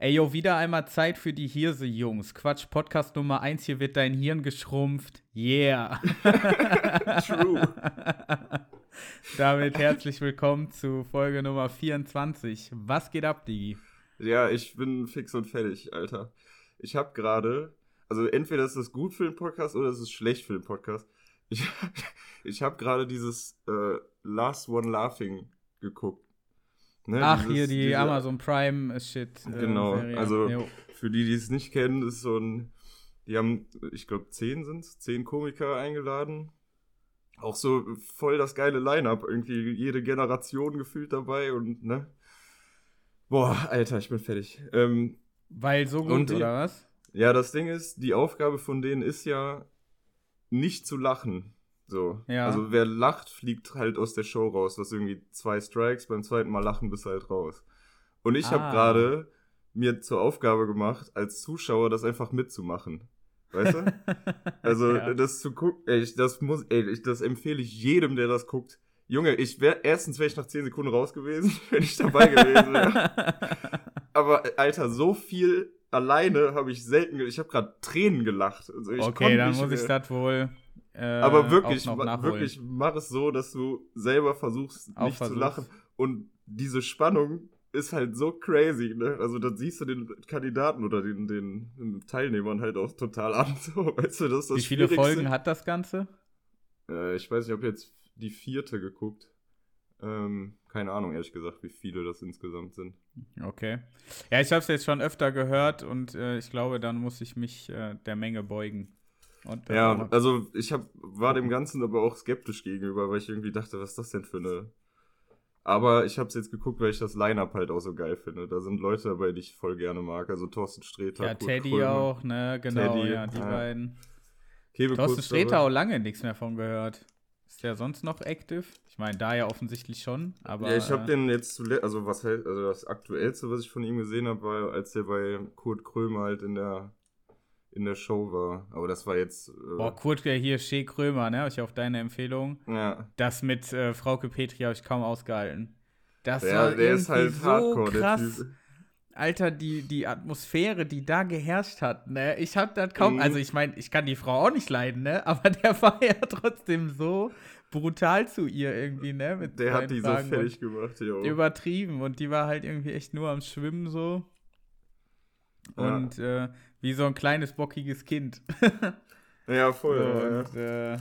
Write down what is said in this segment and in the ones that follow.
Ey, yo, wieder einmal Zeit für die Hirse-Jungs. Quatsch, Podcast Nummer 1, hier wird dein Hirn geschrumpft. Yeah. True. Damit herzlich willkommen zu Folge Nummer 24. Was geht ab, Digi? Ja, ich bin fix und fertig, Alter. Ich habe gerade, also entweder ist es gut für den Podcast oder es ist schlecht für den Podcast. Ich, ich habe gerade dieses äh, Last One Laughing geguckt. Ne, Ach, dieses, hier die diese, Amazon Prime-Shit. Äh, genau, Serie. also jo. für die, die es nicht kennen, ist so ein, die haben, ich glaube, zehn sind es, zehn Komiker eingeladen. Auch so voll das geile Line-Up, irgendwie jede Generation gefühlt dabei und, ne? Boah, Alter, ich bin fertig. Ähm, Weil so gut, die, oder was? Ja, das Ding ist, die Aufgabe von denen ist ja, nicht zu lachen. So. Ja. Also wer lacht, fliegt halt aus der Show raus. Was irgendwie zwei Strikes, beim zweiten Mal lachen bist halt raus. Und ich ah. habe gerade mir zur Aufgabe gemacht, als Zuschauer das einfach mitzumachen. Weißt du? Also ja. das zu gucken, ey, ich, das muss, ey, ich, das empfehle ich jedem, der das guckt. Junge, ich wäre erstens wäre ich nach 10 Sekunden raus gewesen, wenn ich dabei gewesen wäre. Aber Alter, so viel alleine habe ich selten, ich habe gerade Tränen gelacht. Also okay, dann muss ich das wohl äh, Aber wirklich, wirklich, mach es so, dass du selber versuchst, Auch nicht versuchst. zu lachen. Und diese Spannung ist halt so crazy, ne? Also das siehst du den Kandidaten oder den, den, den Teilnehmern halt auch total an. So, weißt du, das Wie viele Folgen hat das Ganze? Äh, ich weiß nicht, ob jetzt die vierte geguckt. Ähm, keine Ahnung, ehrlich gesagt, wie viele das insgesamt sind. Okay. Ja, ich habe es jetzt schon öfter gehört und äh, ich glaube, dann muss ich mich äh, der Menge beugen ja, also ich hab, war dem Ganzen aber auch skeptisch gegenüber, weil ich irgendwie dachte, was ist das denn für eine. Aber ich habe es jetzt geguckt, weil ich das Line-Up halt auch so geil finde. Da sind Leute dabei, die ich voll gerne mag. Also Thorsten Sträter. Ja, Kurt Teddy Krömer. auch, ne? Genau, Teddy, ja, die ja. beiden. Kebe Thorsten Sträter auch lange nichts mehr von gehört. Ist der sonst noch active? Ich meine, da ja offensichtlich schon, aber. Ja, ich habe den jetzt zuletzt, also was halt, also das aktuellste, was ich von ihm gesehen habe, war, als der bei Kurt Krömer halt in der in der Show war. Aber das war jetzt. Äh Boah, Kurt hier, Shea Krömer, ne? Hab ich auf deine Empfehlung. Ja. Das mit äh, Frauke Petri habe ich kaum ausgehalten. Das ja, war der ist halt so hardcore, krass. der. Alter, die, die Atmosphäre, die da geherrscht hat, ne? Ich hab das kaum. Mhm. Also, ich meine, ich kann die Frau auch nicht leiden, ne? Aber der war ja trotzdem so brutal zu ihr irgendwie, ne? Mit der hat die so fertig gemacht, jo. Übertrieben. Und die war halt irgendwie echt nur am Schwimmen so. Und ja. äh, wie so ein kleines, bockiges Kind. ja, voll. und, ja. Äh,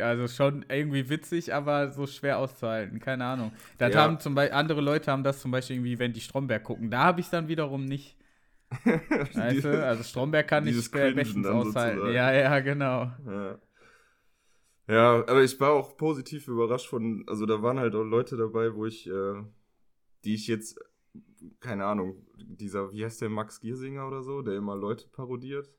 also schon irgendwie witzig, aber so schwer auszuhalten. Keine Ahnung. Das ja. haben zum Beispiel, andere Leute haben das zum Beispiel irgendwie, wenn die Stromberg gucken. Da habe ich es dann wiederum nicht. weißt du? Also Stromberg kann ich bestens aushalten. Sozusagen. Ja, ja, genau. Ja. ja. aber ich war auch positiv überrascht von, also da waren halt auch Leute dabei, wo ich, äh, die ich jetzt keine Ahnung, dieser, wie heißt der, Max Giersinger oder so, der immer Leute parodiert.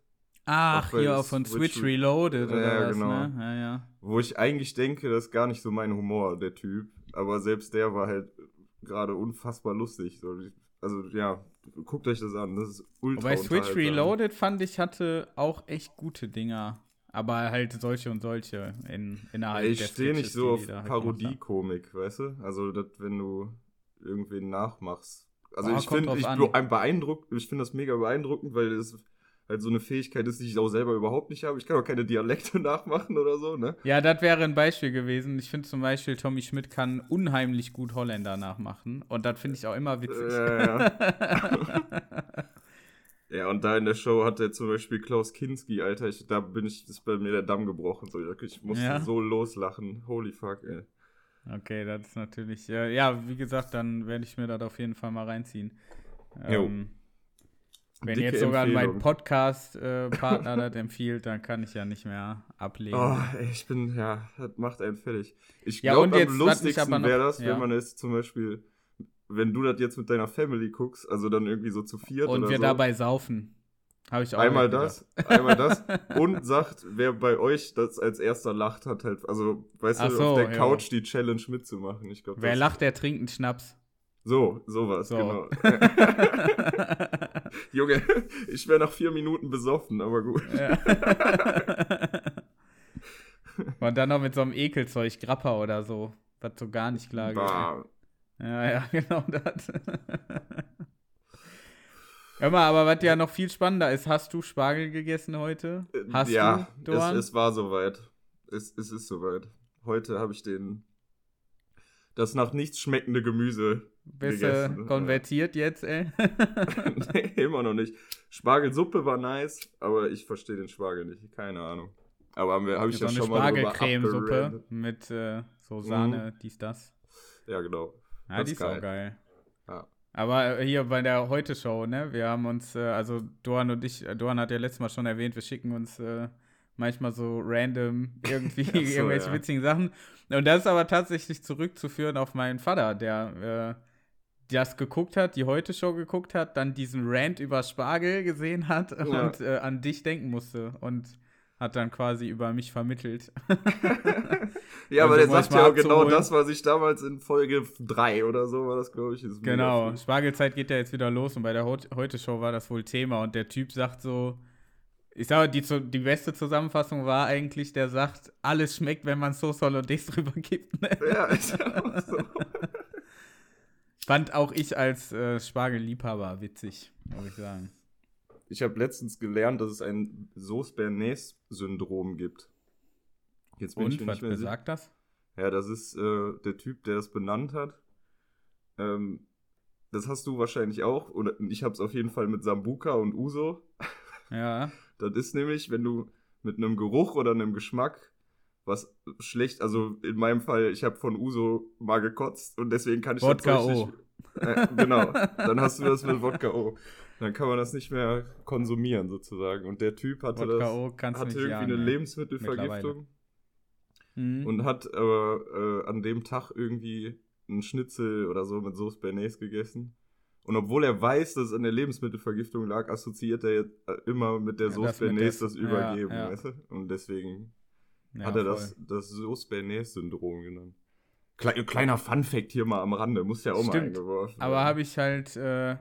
Ach, hier auch von Switch, Switch Reloaded oder ja, was, genau. ne? Ja, ja. Wo ich eigentlich denke, das ist gar nicht so mein Humor, der Typ. Aber selbst der war halt gerade unfassbar lustig. Also, ja, guckt euch das an. Das ist ultra Bei Switch Reloaded fand ich, hatte auch echt gute Dinger. Aber halt solche und solche in, innerhalb Ich stehe nicht so auf halt Parodiekomik, weißt du? Also, dat, wenn du irgendwen nachmachst. Also oh, ich finde, ich, beeindruckt, ich finde das mega beeindruckend, weil es halt so eine Fähigkeit ist, die ich auch selber überhaupt nicht habe. Ich kann auch keine Dialekte nachmachen oder so, ne? Ja, das wäre ein Beispiel gewesen. Ich finde zum Beispiel, Tommy Schmidt kann unheimlich gut Holländer nachmachen. Und das finde ich auch immer witzig. Ja, ja. ja, und da in der Show hat er zum Beispiel Klaus Kinski, Alter, ich, da bin ich, ist bei mir der Damm gebrochen. So, ich musste ja. so loslachen. Holy fuck, ey. Okay, das ist natürlich, ja, ja wie gesagt, dann werde ich mir das auf jeden Fall mal reinziehen. Ähm, wenn jetzt sogar Empfehlung. mein Podcast-Partner das empfiehlt, dann kann ich ja nicht mehr ablehnen. Oh, ich bin, ja, das macht einen fertig. Ich ja, glaube, am lustigsten wäre das, ja. wenn man es zum Beispiel, wenn du das jetzt mit deiner Family guckst, also dann irgendwie so zu viert Und oder wir so. dabei saufen. Habe ich auch Einmal das, einmal das und sagt, wer bei euch das als erster lacht, hat halt, also, weißt Ach du, so, auf der Couch ja. die Challenge mitzumachen. Ich glaub, wer lacht, der trinkt einen Schnaps. So, sowas, so. genau. Junge, ich wäre nach vier Minuten besoffen, aber gut. Ja. und dann noch mit so einem Ekelzeug, Grappa oder so, was so gar nicht klar geht. Ja, ja, genau das. Hör mal, aber was ja noch viel spannender ist, hast du Spargel gegessen heute? Äh, Hast ja, du, es, Dorn? es war soweit. Es, es ist soweit. Heute habe ich den das nach nichts schmeckende Gemüse Bist du gegessen. konvertiert jetzt, ey? nee, immer noch nicht. Spargelsuppe war nice, aber ich verstehe den Spargel nicht. Keine Ahnung. Aber habe hab ich ja eine schon mal drüber Spargelcremesuppe mit äh, so Sahne, dies, das. Ja, genau. Ja, Das die ist ist auch geil. Aber äh, hier bei der Heute-Show, ne? Wir haben uns, äh, also Doan und ich, äh, Doan hat ja letztes Mal schon erwähnt, wir schicken uns äh, manchmal so random irgendwie so, irgendwelche ja. witzigen Sachen. Und das ist aber tatsächlich zurückzuführen auf meinen Vater, der äh, das geguckt hat, die Heute-Show geguckt hat, dann diesen Rant über Spargel gesehen hat Ja. und äh, an dich denken musste und hat dann quasi über mich vermittelt. Ja, aber Also, der sagt ja auch genau das, was ich damals in Folge 3 oder so war das, glaube ich. Ist Genau. Spargelzeit geht ja jetzt wieder los und bei der Heut- Heute-Show war das wohl Thema und der Typ sagt so, ich sage, die, die beste Zusammenfassung war eigentlich, der sagt, alles schmeckt, wenn man Sauce Hollandaise drüber gibt. Ne? Ja, ist ja auch so. Fand auch ich als äh, Spargelliebhaber witzig, muss ich sagen. Ich habe letztens gelernt, dass es ein Sauce-Bernays-Syndrom gibt. Jetzt bin ich Und, mir was nicht mehr besagt das? Ja, das ist äh, der Typ, der es benannt hat. Ähm, das hast du wahrscheinlich auch. Oder ich habe es auf jeden Fall mit Sambuka und Uso. Ja, Das ist nämlich, wenn du mit einem Geruch oder einem Geschmack was schlecht, also in meinem Fall, ich habe von Uso mal gekotzt und deswegen kann ich Wodka das nicht- Äh, genau, dann hast du das mit Wodka O. Dann kann man das nicht mehr konsumieren sozusagen. Und der Typ hatte das, hatte irgendwie jagen, eine ne? Lebensmittelvergiftung Mhm. und hat aber äh, an dem Tag irgendwie einen Schnitzel oder so mit Sauce Bernays gegessen. Und obwohl er weiß, dass es an der Lebensmittelvergiftung lag, assoziiert er jetzt äh, immer mit der Ja, Sauce Bernays das ja, Übergeben, ja. weißt du? Und deswegen Ja, hat er voll. das, das Sauce Bernays-Syndrom genannt. Kle kleiner Fun-Fact hier mal am Rande, muss ja auch mal Stimmt, eingeworfen Aber habe ich halt äh,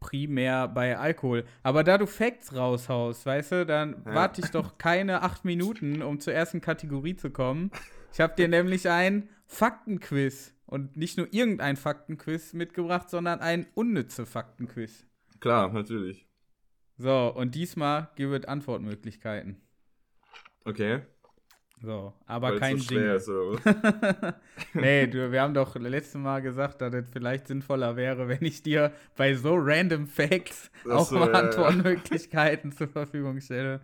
primär bei Alkohol. Aber da du Facts raushaust, weißt du, dann Ja. warte ich doch keine acht Minuten, um zur ersten Kategorie zu kommen. Ich habe dir nämlich ein Faktenquiz und nicht nur irgendein Faktenquiz mitgebracht, sondern ein unnütze Faktenquiz. Klar, natürlich. So, und diesmal gibt es Antwortmöglichkeiten. Okay. So, aber Weil's kein so schwer Jingle. ist, nee, du, wir haben doch letztes Mal gesagt, dass es vielleicht sinnvoller wäre, wenn ich dir bei so random Facts Ach auch so, mal ja, ja. Antwortmöglichkeiten zur Verfügung stelle.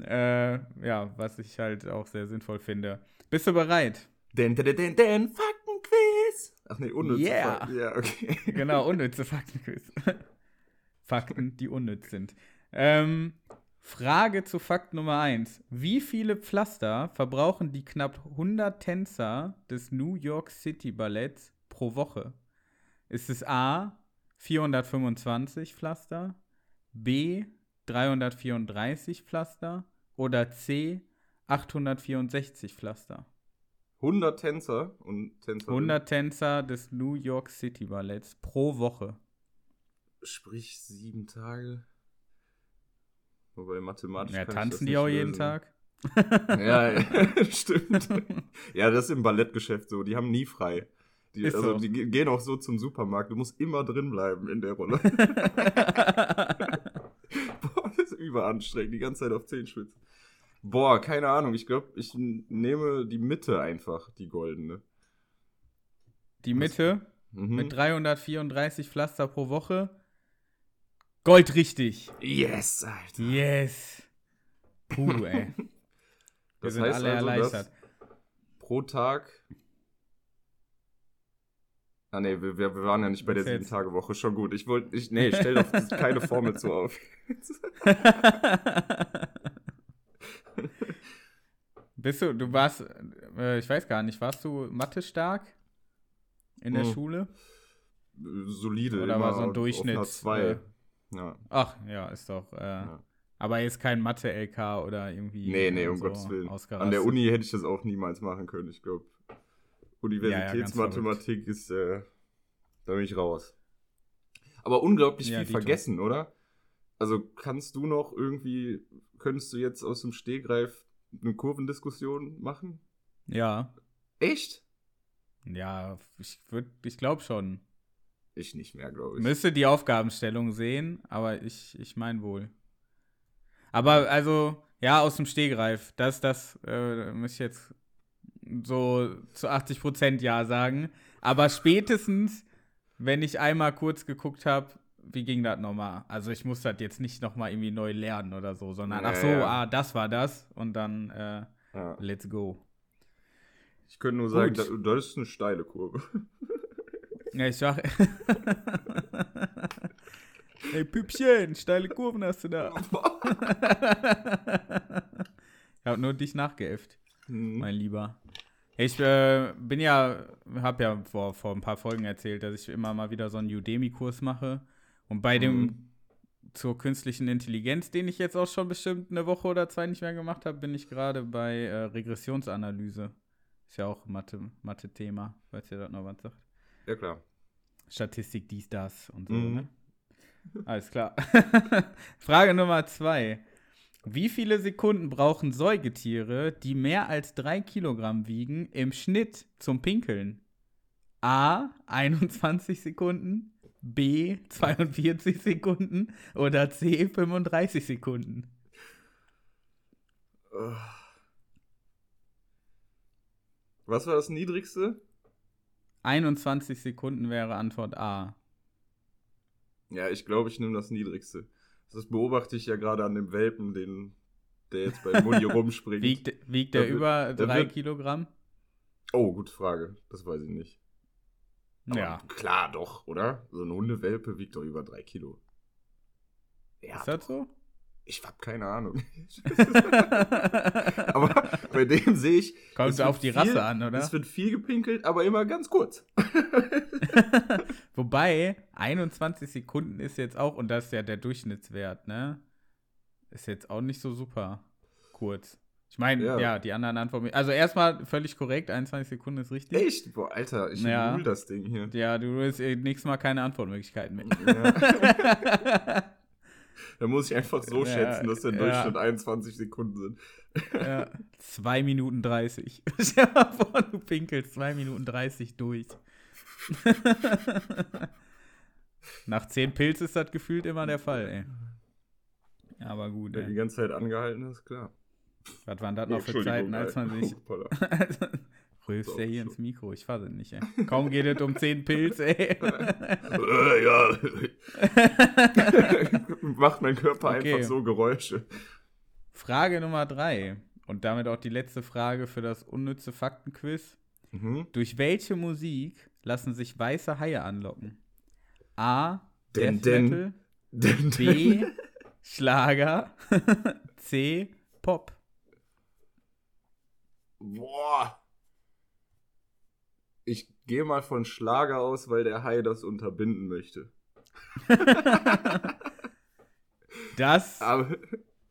Äh, ja, was ich halt auch sehr sinnvoll finde. Bist du bereit? Den, den, den, den, Faktenquiz! Ach nee, unnütze Yeah. Fakten. Ja, okay. Genau, unnütze Faktenquiz. Fakten, die unnütz sind. Ähm, Frage zu Fakt Nummer 1. Wie viele Pflaster verbrauchen die knapp 100 Tänzer des New York City Balletts pro Woche? Ist es A 425 Pflaster, B 334 Pflaster oder C 864 Pflaster? 100 Tänzer und Tänzer. 100 Tänzer des New York City Balletts pro Woche. Sprich sieben Tage. Wobei mathematisch. Ja, tanzen die auch jeden lösen. Tag? Ja, ja, stimmt. ja, das ist im Ballettgeschäft so. Die haben nie frei. Die, Ist also so. die ge- gehen auch so zum Supermarkt. Du musst immer drin bleiben in der Rolle. Boah, das ist überanstrengend. Die ganze Zeit auf Zehenspitzen. Boah, keine Ahnung. Ich glaube, ich nehme die Mitte einfach, die goldene. Die Mitte Mhm. mit 334 Pflaster pro Woche. Gold richtig. Yes, Alter. Yes. Puh, ey. Wir Das sind heißt alle also, erleichtert. pro Tag. Ah nee, wir, wir, waren ja nicht bei der Was jetzt? 7-Tage-Woche. Schon gut. Ich wollte. Ich, nee, ich stell doch keine Formel zu auf. Bist du, du warst, äh, ich weiß gar nicht, warst du Mathe stark in der Hm. Schule? Solide. Oder war so ein Durchschnitt, 2. äh, ja. Ach, ja, ist doch. Äh, Ja. Aber jetzt kein Mathe-LK oder irgendwie. Nee, nee, um so Gottes Willen. An der Uni hätte ich das auch niemals machen können. Ich glaube, Universitätsmathematik ist. Äh, da bin ich raus. Aber unglaublich viel vergessen, oder? Also kannst du noch irgendwie, könntest du jetzt aus dem Stehgreif eine Kurvendiskussion machen? Ja. Echt? Ja, ich, ich glaube schon. Ich nicht mehr, glaube ich. Müsste die Aufgabenstellung sehen, aber ich, ich meine wohl. Aber also, ja, aus dem Stehgreif. Das, das äh, muss ich jetzt so zu 80 Prozent Ja sagen. Aber spätestens, wenn ich einmal kurz geguckt habe, wie ging das nochmal? Also ich muss das jetzt nicht nochmal irgendwie neu lernen oder so, sondern ach so, ah, das war das und dann äh, ja. let's go. Ich könnte nur sagen, das, das ist eine steile Kurve. Ja, ich sag. Ey, Püppchen, steile Kurven hast du da. ich hab nur dich nachgeäfft, mhm. mein Lieber. Ich äh, bin ja, hab ja vor, vor ein paar Folgen erzählt, dass ich immer mal wieder so einen Udemy-Kurs mache. Und bei mhm. dem zur künstlichen Intelligenz, den ich jetzt auch schon bestimmt eine Woche oder zwei nicht mehr gemacht habe, bin ich gerade bei äh, Regressionsanalyse. Ist ja auch Mathe-Thema, Mathe falls ihr das noch was sagt. Ja, klar. Statistik, dies, das und so, mhm. ne? Alles klar. Frage Nummer zwei. Wie viele Sekunden brauchen Säugetiere, die mehr als drei Kilogramm wiegen, im Schnitt zum Pinkeln? A. 21 Sekunden, B. 42 Sekunden oder C. 35 Sekunden? Was war das niedrigste? 21 Sekunden wäre Antwort A. Ja, ich glaube, ich nehme das niedrigste. Das beobachte ich ja gerade an dem Welpen, den, der jetzt bei Muni rumspringt. Wiegt, wiegt der, der über 3 Kilogramm? Oh, gute Frage. Das weiß ich nicht. Aber ja. Klar, doch, oder? So ein Hundewelpe wiegt doch über 3 Kilo. Ja, Ist das so? Ich habe keine Ahnung. aber bei dem sehe ich. Kommt auf die viel, Rasse an, oder? Es wird viel gepinkelt, aber immer ganz kurz. Wobei, 21 Sekunden ist jetzt auch, und das ist ja der Durchschnittswert, ne? Ist jetzt auch nicht so super kurz. Ich meine, ja. ja. die anderen Antworten. Also erstmal völlig korrekt, 21 Sekunden ist richtig. Echt? Boah, Alter, ich ja. das Ding hier. Ja, du willst eh nächstes Mal keine Antwortmöglichkeiten mehr. Ja. Da muss ich einfach so ja, schätzen, dass der Durchschnitt ja. 21 Sekunden sind. Ja, 2 Minuten 30. Stell mal vor, du pinkelst 2 Minuten 30 durch. Nach 10 Pilz ist das gefühlt immer der Fall, ey. Aber gut, ey. die ganze Zeit angehalten ist, klar. Was waren das noch für Zeiten, als man sich. Rülpst der hier ins Mikro, ich fasse nicht, ey. Kaum geht es um 10 Pilz, ey. äh, ja. Macht mein Körper okay. einfach so Geräusche. Frage Nummer 3 und damit auch die letzte Frage für das unnütze Faktenquiz. Mhm. Durch welche Musik lassen sich weiße Haie anlocken? A. Den, Death den, Metal. Den, B. Schlager. C. Pop. Boah ich gehe mal von Schlager aus, weil der Hai das unterbinden möchte. das Aber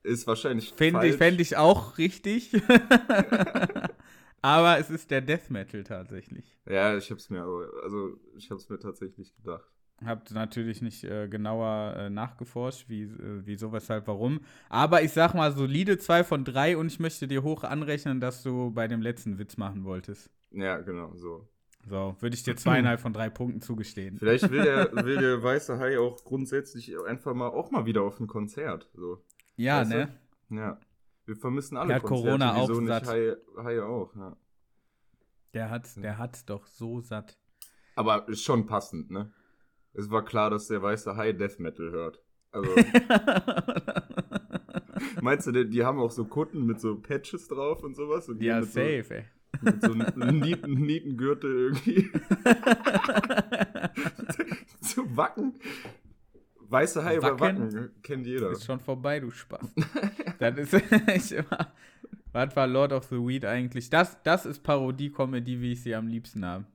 ist wahrscheinlich Fände ich, fänd ich auch richtig. aber es ist der Death Metal tatsächlich. Ja, ich hab's mir also ich hab's mir tatsächlich gedacht. Habt natürlich nicht äh, genauer äh, nachgeforscht, wie, äh, wieso, weshalb, warum. Aber ich sag mal, solide 2 von 3 und ich möchte dir hoch anrechnen, dass du bei dem letzten Witz machen wolltest. Ja, genau, so. So, würde ich dir zweieinhalb von drei Punkten zugestehen. Vielleicht will der, will der weiße Hai auch grundsätzlich einfach mal auch mal wieder auf ein Konzert. So. Ja, weißt ne? Du? Ja. Wir vermissen alle der Konzerte. Corona Wieso auch nicht satt. Haie, Haie auch, ja. Der hat, der hat doch so satt. Aber ist schon passend, ne? Es war klar, dass der weiße Hai Death Metal hört. Also. meinst du, die, die haben auch so Kutten mit so Patches drauf und sowas? Und ja, safe, so, ey. Mit so einem Nieten, Nietengürtel irgendwie. Zu Wacken. Weiße Hai über Wacken kennt jeder. Ist schon vorbei, du Spaß. das ist ich immer. Was war Lord of the Weed eigentlich? Das, das ist Parodie-Comedy, wie ich sie am liebsten habe.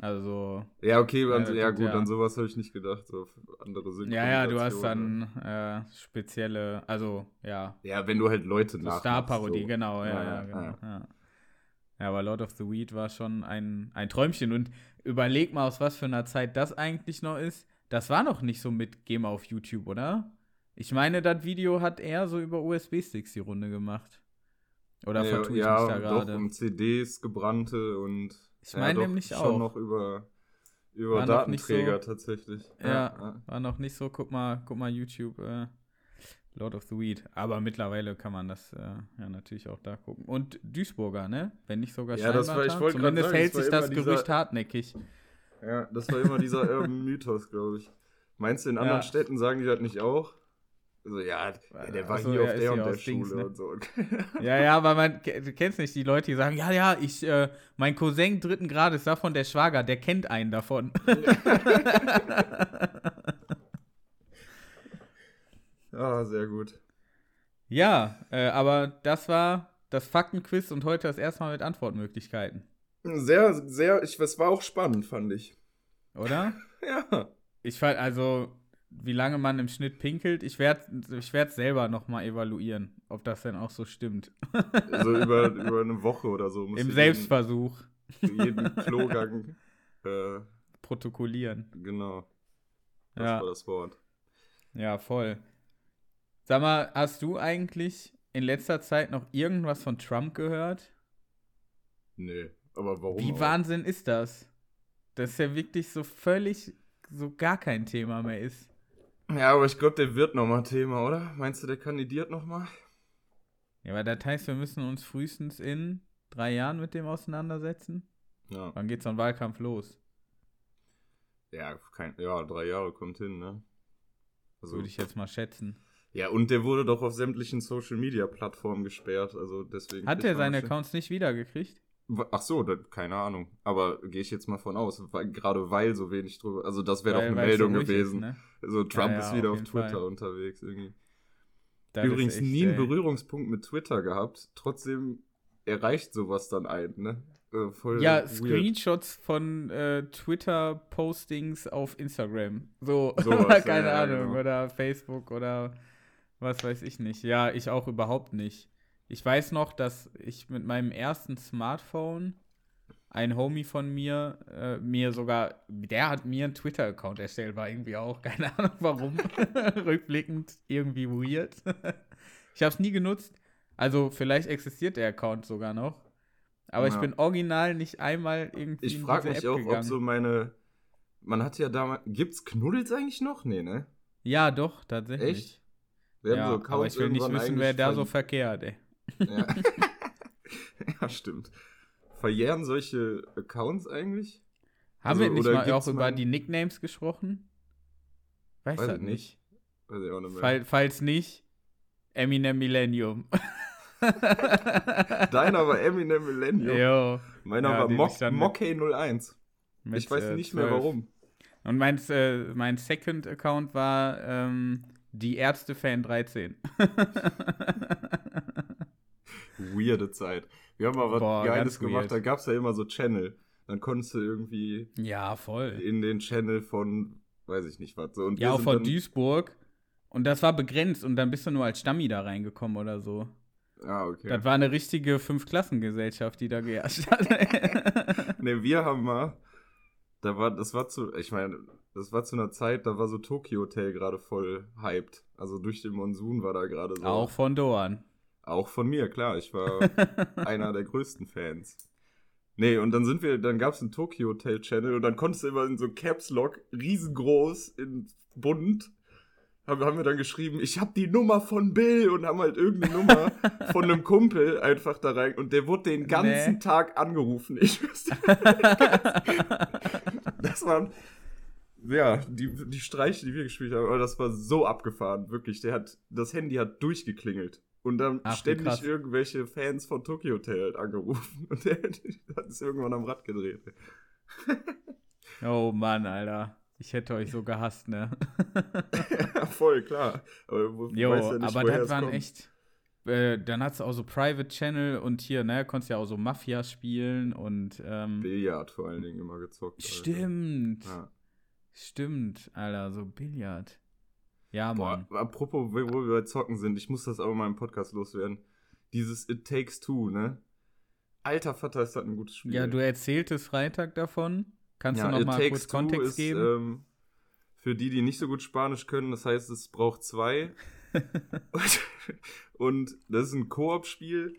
Also. Ja, okay, äh, ja gut, ja. an sowas habe ich nicht gedacht. So andere Synchronisationen. Ja, ja, du hast dann äh, spezielle, also ja. Ja, wenn du halt Leute so Star-Parodie, so. genau, ja, ja, ja genau. Ja. Ja, aber Lord of the Weed war schon ein, ein Träumchen. Und überleg mal, aus was für einer Zeit das eigentlich noch ist. Das war noch nicht so mit GEMA auf YouTube, oder? Ich meine, das Video hat er so über USB-Sticks die Runde gemacht. Oder ja, vertue ich ja, mich da gerade? Um CDs gebrannte und ich meine ja, nämlich schon auch. noch über Über war Datenträger so, tatsächlich. Ja, ja, war noch nicht so, guck mal, guck mal YouTube, äh, Lord of the Weed. Aber mittlerweile kann man das äh, ja natürlich auch da gucken. Und Duisburger, ne? Wenn nicht sogar Ja, das war, ich wollte Zumindest sagen, hält sich das Gerücht dieser, hartnäckig. Ja, das war immer dieser Urban Mythos, glaube ich. Meinst du, in anderen ja. Städten sagen die das nicht auch? Also, ja, der war so, hier ja, auf der und der Schule Dings, ne? und so. ja, ja, aber man, du kennst nicht die Leute, die sagen, ja, ja, ich, äh, mein Cousin dritten Grades davon der Schwager, der kennt einen davon. ja, sehr gut. Ja, äh, aber das war das Faktenquiz und heute das erste Mal mit Antwortmöglichkeiten. Sehr, sehr, ich, es war auch spannend, fand ich. Oder? ja. Ich fand, also, wie lange man im Schnitt pinkelt. Ich werde ich werd selber nochmal evaluieren, ob das denn auch so stimmt. Also über, über eine Woche oder so. Im Selbstversuch. Jeden, jeden Klogang äh, protokollieren. Genau. Das ja. war das Wort. Ja, voll. Sag mal, hast du eigentlich in letzter Zeit noch irgendwas von Trump gehört? Nee, aber warum? Wie auch? Wahnsinn ist das? Das ist ja wirklich so völlig, so gar kein Thema mehr ist. Ja, aber ich glaube, der wird nochmal Thema, oder? Meinst du, der kandidiert nochmal? Ja, aber das heißt, wir müssen uns frühestens in drei Jahren mit dem auseinandersetzen. Ja. Wann geht's so ein Wahlkampf los? Ja, kein, ja, drei Jahre kommt hin, ne? Also, Würde ich jetzt mal schätzen. Ja, und der wurde doch auf sämtlichen Social Media Plattformen gesperrt, also deswegen. Hat er seine Accounts nicht wiedergekriegt? Ach so, da, keine Ahnung. Aber gehe ich jetzt mal von aus, weil, gerade weil so wenig drüber. Also, das wäre doch eine Meldung so gewesen. Ist, ne? Also, Trump ja, ja, ist wieder auf, auf Twitter Fall. unterwegs irgendwie. Das Übrigens echt, nie einen Berührungspunkt mit Twitter gehabt. Trotzdem erreicht sowas dann ein, ne? Äh, ja, weird. Screenshots von äh, Twitter-Postings auf Instagram. So, Sowas, keine ja, Ahnung. Genau. Oder Facebook oder was weiß ich nicht. Ja, ich auch überhaupt nicht. Ich weiß noch, dass ich mit meinem ersten Smartphone ein Homie von mir, äh, mir sogar, der hat mir einen Twitter-Account erstellt, war irgendwie auch, keine Ahnung warum, rückblickend irgendwie weird. ich habe es nie genutzt. Also vielleicht existiert der Account sogar noch. Aber ja. ich bin original nicht einmal irgendwie. Ich frage mich App auch, gegangen. ob so meine. Man hat ja damals. Gibt's Knuddels eigentlich noch? Nee, ne? Ja, doch, tatsächlich. Echt? Wir ja, so aber ich will nicht wissen, wer da so verkehrt, ey. Ja. ja, stimmt. Verjähren solche Accounts eigentlich? Haben also, wir nicht mal auch über die Nicknames gesprochen? Weiß, Weiß das nicht. nicht. Weiß ich auch nicht mehr. Fall, falls nicht, Eminem Millennium. Deiner war Eminem Millennium. Jo. Meiner ja, war Mock, Mockey 01. Mit, ich weiß äh, nicht 12. mehr warum. Und mein, äh, mein Second Account war ähm, die Ärzte-Fan 13. Weirde Zeit. Wir haben aber was Geiles gemacht, da gab es ja immer so Channel. Dann konntest du irgendwie ja, voll. in den Channel von, weiß ich nicht was. So. Und ja, auch von Duisburg. Und das war begrenzt und dann bist du nur als Stammi da reingekommen oder so. Ah, okay. Das war eine richtige Fünf-Klassengesellschaft, die da geherrscht hat. ne, wir haben mal, da war, das war zu, ich meine, das war zu einer Zeit, da war so Tokyo Hotel gerade voll hyped. Also durch den Monsun war da gerade so. Auch von Doan. Auch von mir, klar. Ich war einer der größten Fans. Nee, und dann sind wir, dann gab es einen Tokyo Hotel Channel und dann konntest du immer in so Caps Lock riesengroß in bunt haben wir dann geschrieben, ich habe die Nummer von Bill und haben halt irgendeine Nummer von einem Kumpel einfach da rein und der wurde den ganzen nee. Tag angerufen. Ich wüsste. das waren ja die, die Streiche, die wir gespielt haben, aber das war so abgefahren, wirklich. Der hat das Handy hat durchgeklingelt und dann Ach, ständig krass. irgendwelche Fans von Tokyo Hotel halt angerufen und der hat es irgendwann am Rad gedreht. oh Mann, Alter. Ich hätte euch so gehasst, ne? ja, voll, klar. Aber, wo, jo, ja nicht, aber das waren kommt. echt. Äh, dann hat es auch so Private Channel und hier, ne, konntest ja auch so Mafia spielen und. Ähm, Billard vor allen Dingen immer gezockt. Stimmt. Ja. Stimmt, Alter, so Billard. Ja, Mann. Boah, apropos, wo wir bei Zocken sind, ich muss das auch in meinem Podcast loswerden. Dieses It Takes Two, ne? Alter Vater, ist das ein gutes Spiel. Ja, du erzähltest Freitag davon. Kannst ja, du noch mal kurz Kontext ist, geben? Ähm, für die, die nicht so gut Spanisch können, das heißt, es braucht zwei. und das ist ein Koop-Spiel.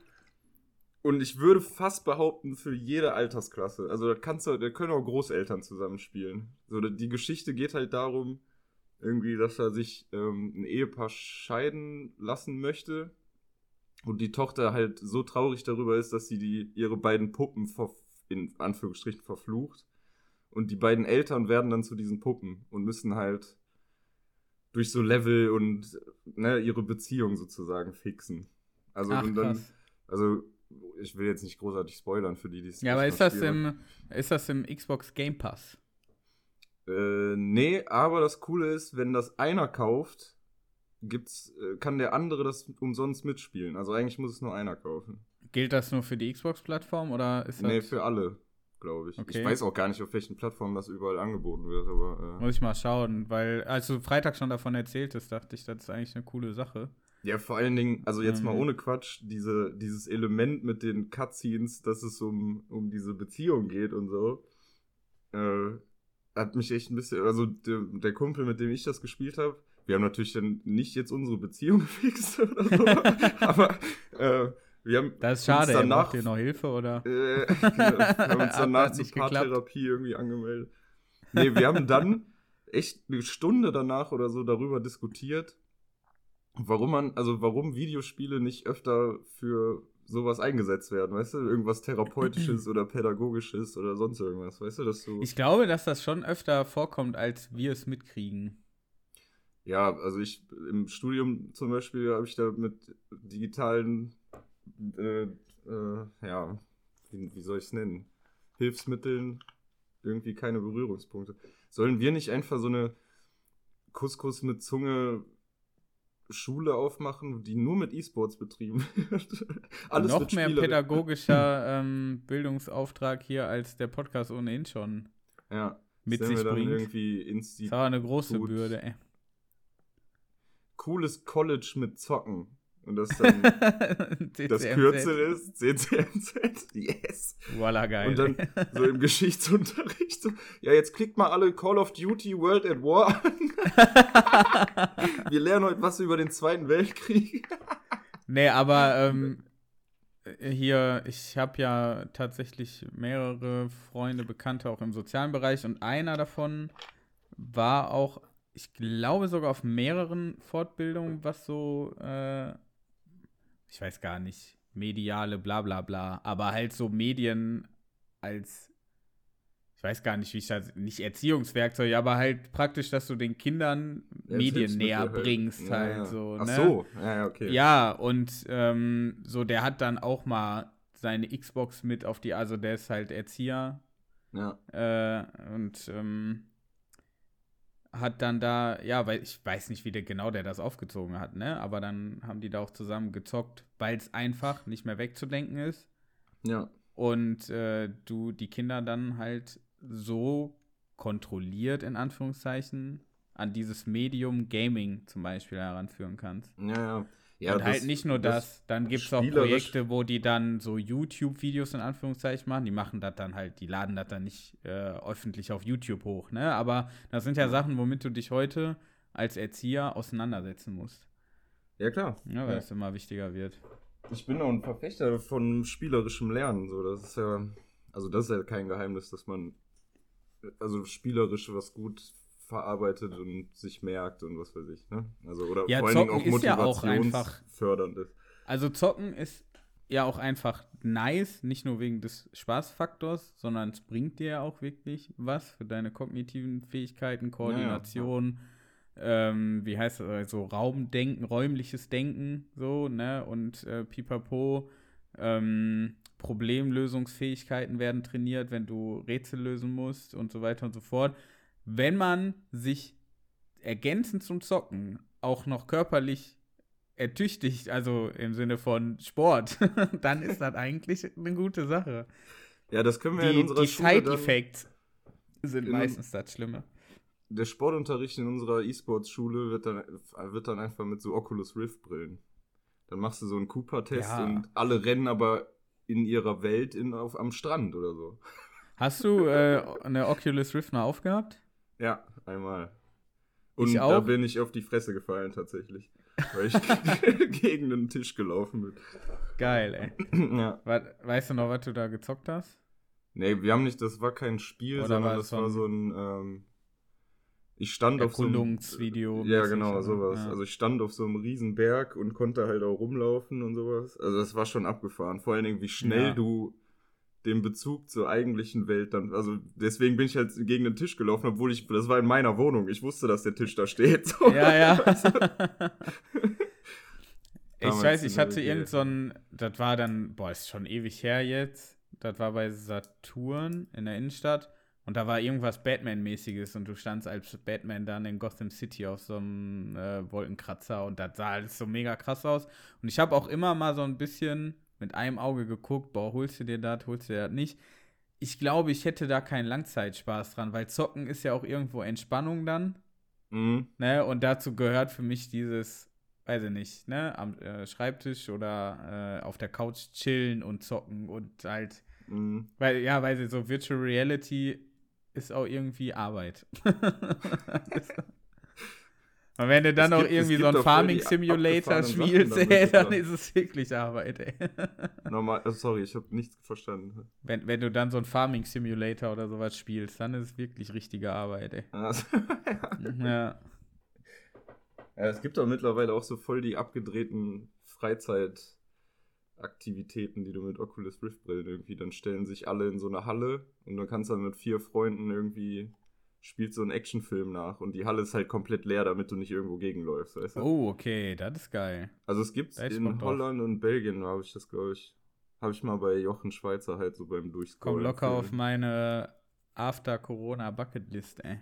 Und ich würde fast behaupten, für jede Altersklasse. Also da kannst du, da können auch Großeltern zusammenspielen. So, die Geschichte geht halt darum, irgendwie, dass er sich ähm, ein Ehepaar scheiden lassen möchte. Und die Tochter halt so traurig darüber ist, dass sie die, ihre beiden Puppen ver, in Anführungsstrichen verflucht. Und die beiden Eltern werden dann zu diesen Puppen und müssen halt durch so Level und ne, ihre Beziehung sozusagen fixen. Also Ach, und dann, also ich will jetzt nicht großartig spoilern für die, die es Ja, aber ist das, im, ist das im Xbox Game Pass? Äh, nee, aber das Coole ist, wenn das einer kauft, gibt's, äh, kann der andere das umsonst mitspielen. Also eigentlich muss es nur einer kaufen. Gilt das nur für die Xbox-Plattform oder ist das. Nee, für alle, glaube ich. Okay. Ich weiß auch gar nicht, auf welchen Plattformen das überall angeboten wird, aber. Äh Muss ich mal schauen, weil als du Freitag schon davon erzähltest, dachte ich, das ist eigentlich eine coole Sache. Ja, vor allen Dingen, also jetzt ähm, mal ohne Quatsch, diese, dieses Element mit den Cutscenes, dass es um, um diese Beziehung geht und so, äh, hat mich echt ein bisschen, also der, der Kumpel, mit dem ich das gespielt habe, wir haben natürlich dann nicht jetzt unsere Beziehung gefixt oder so, aber äh, wir haben das ist schade, danach, braucht ihr noch Hilfe oder? Äh, wir haben uns danach zur Paartherapie irgendwie angemeldet. Nee, wir haben dann echt eine Stunde danach oder so darüber diskutiert, warum man, also warum Videospiele nicht öfter für sowas eingesetzt werden, weißt du? Irgendwas Therapeutisches oder Pädagogisches oder sonst irgendwas, weißt du? Dass du ich glaube, dass das schon öfter vorkommt, als wir es mitkriegen. Ja, also ich im Studium zum Beispiel habe ich da mit digitalen, äh, äh, ja, wie, wie soll ich es nennen? Hilfsmitteln irgendwie keine Berührungspunkte. Sollen wir nicht einfach so eine Couscous mit Zunge Schule aufmachen, die nur mit E-Sports betrieben wird. Alles Noch mehr pädagogischer ähm, Bildungsauftrag hier, als der Podcast ohnehin schon ja, mit sich bringt. Irgendwie Institut. Das war eine große Bürde, ey. Cooles College mit Zocken. Und das dann das Kürzel ist CCMZ. Yes. Voila, geil. Und dann so im Geschichtsunterricht so, ja, jetzt klickt mal alle Call of Duty World at War an. Wir lernen heute was über den Zweiten Weltkrieg. nee, aber ähm, hier, ich habe ja tatsächlich mehrere Freunde, Bekannte auch im sozialen Bereich und einer davon war auch ich glaube sogar auf mehreren Fortbildungen, was so äh, ich weiß gar nicht, mediale bla bla bla, aber halt so Medien als, ich weiß gar nicht, wie ich das, nicht Erziehungswerkzeug, aber halt praktisch, dass du den Kindern ja, Medien näher halt. bringst, ja, halt ja. so. Ach ne? so, ja, okay. Ja, und ähm, so, der hat dann auch mal seine Xbox mit auf die, also der ist halt Erzieher. Ja. Äh, und ähm, hat dann da, ja, weil ich weiß nicht, wie der genau der das aufgezogen hat, ne? Aber dann haben die da auch zusammen gezockt, weil es einfach nicht mehr wegzudenken ist. Ja. Und äh, du die Kinder dann halt so kontrolliert, in Anführungszeichen, an dieses Medium Gaming zum Beispiel heranführen kannst. Ja, ja. Ja, und halt nicht nur das, das dann gibt es auch Projekte, wo die dann so YouTube-Videos in Anführungszeichen machen. Die machen das dann halt, die laden das dann nicht äh, öffentlich auf YouTube hoch, ne? Aber das sind ja Sachen, womit du dich heute als Erzieher auseinandersetzen musst. Ja, klar. Ja, weil es immer wichtiger wird. Ich bin auch ein Verfechter von spielerischem Lernen. So, das ist ja, also das ist ja kein Geheimnis, dass man also spielerisch was gut verarbeitet und sich merkt und was weiß ich. Ne? Also, oder ja, vor allen Dingen auch motivationsfördernd ja ist. Also zocken ist ja auch einfach nice, nicht nur wegen des Spaßfaktors, sondern es bringt dir ja auch wirklich was für deine kognitiven Fähigkeiten, Koordination, ja, ja. Ähm, wie heißt das, also Raumdenken, räumliches Denken, so, ne, und äh, pipapo, ähm, Problemlösungsfähigkeiten werden trainiert, wenn du Rätsel lösen musst und so weiter und so fort wenn man sich ergänzend zum Zocken auch noch körperlich ertüchtigt, also im Sinne von Sport, dann ist das eigentlich eine gute Sache. Ja, das können wir die, in unserer die Schule Die Side-Effects sind meistens das Schlimme. Der Sportunterricht in unserer E-Sports-Schule wird dann, wird dann einfach mit so Oculus Rift-Brillen. Dann machst du so einen Cooper-Test ja. und alle rennen aber in ihrer Welt in, auf, am Strand oder so. Hast du äh, eine Oculus Rift mal aufgehabt? Ja, einmal. Und ich da bin ich auf die Fresse gefallen tatsächlich. Weil ich gegen den Tisch gelaufen bin. Geil, ey. ja. Weißt du noch, was du da gezockt hast? Nee, wir haben nicht, das war kein Spiel, Oder sondern war das, war so ein. Ähm, ich stand auf so einem. Ja, genau, sowas. Ja. Also ich stand auf so einem riesen Berg und konnte halt auch rumlaufen und sowas. Also das war schon abgefahren. Vor allen Dingen, wie schnell ja. du den Bezug zur eigentlichen Welt dann, also deswegen bin ich halt gegen den Tisch gelaufen, obwohl ich, das war in meiner Wohnung, ich wusste, dass der Tisch da steht. So. Ja, ja. ich weiß, ich hatte irgend so ein, das war dann, boah, ist schon ewig her jetzt, das war bei Saturn in der Innenstadt und da war irgendwas Batman-mäßiges und du standst als Batman dann in Gotham City auf so einem äh, Wolkenkratzer und das sah alles so mega krass aus und ich habe auch immer mal so ein bisschen mit einem Auge geguckt, boah, holst du dir das, holst du dir das nicht. Ich glaube, ich hätte da keinen Langzeitspaß dran, weil Zocken ist ja auch irgendwo Entspannung dann. Mhm. Ne? Und dazu gehört für mich dieses, weiß ich nicht, ne, am äh, Schreibtisch oder äh, auf der Couch chillen und zocken und halt, mhm. weil, ja, weil so Virtual Reality ist auch irgendwie Arbeit. Und wenn du dann noch irgendwie so ein Farming Simulator spielst, ey, dann ist es wirklich Arbeit, ey. Normal, oh, sorry, ich habe nichts verstanden. Wenn, wenn du dann so ein Farming Simulator oder sowas spielst, dann ist es wirklich richtige Arbeit, ey. Also, ja. ja. Ja, es gibt auch mittlerweile auch so voll die abgedrehten Freizeitaktivitäten, die du mit Oculus Rift Brillen irgendwie, dann stellen sich alle in so eine Halle und du kannst dann mit vier Freunden irgendwie spielt so einen Actionfilm nach und die Halle ist halt komplett leer, damit du nicht irgendwo gegenläufst, weißt du? Oh, okay, das ist geil. Also es gibt in Holland und Belgien, habe ich das, glaube ich, habe ich mal bei Jochen Schweizer halt so beim Durchscrollen. Komm locker auf meine After-Corona-Bucketlist, ey.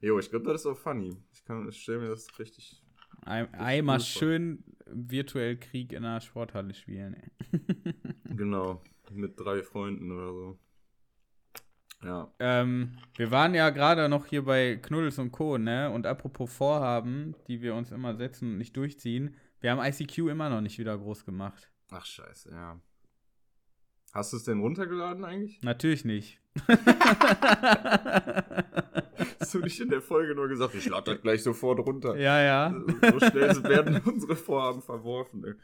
Jo, ich glaube, das ist auch funny. Ich, ich stelle mir das richtig. Ein, einmal schön virtuell Krieg in einer Sporthalle spielen, ey. genau, mit drei Freunden oder so. Ja. Ähm, wir waren ja gerade noch hier bei Knuddels und Co., ne? Und apropos Vorhaben, die wir uns immer setzen und nicht durchziehen, wir haben ICQ immer noch nicht wieder groß gemacht. Ach, scheiße, ja. Hast du es denn runtergeladen eigentlich? Natürlich nicht. Hast du nicht in der Folge nur gesagt, ich lade das gleich sofort runter. Ja, ja. So schnell werden unsere Vorhaben verworfen, ey.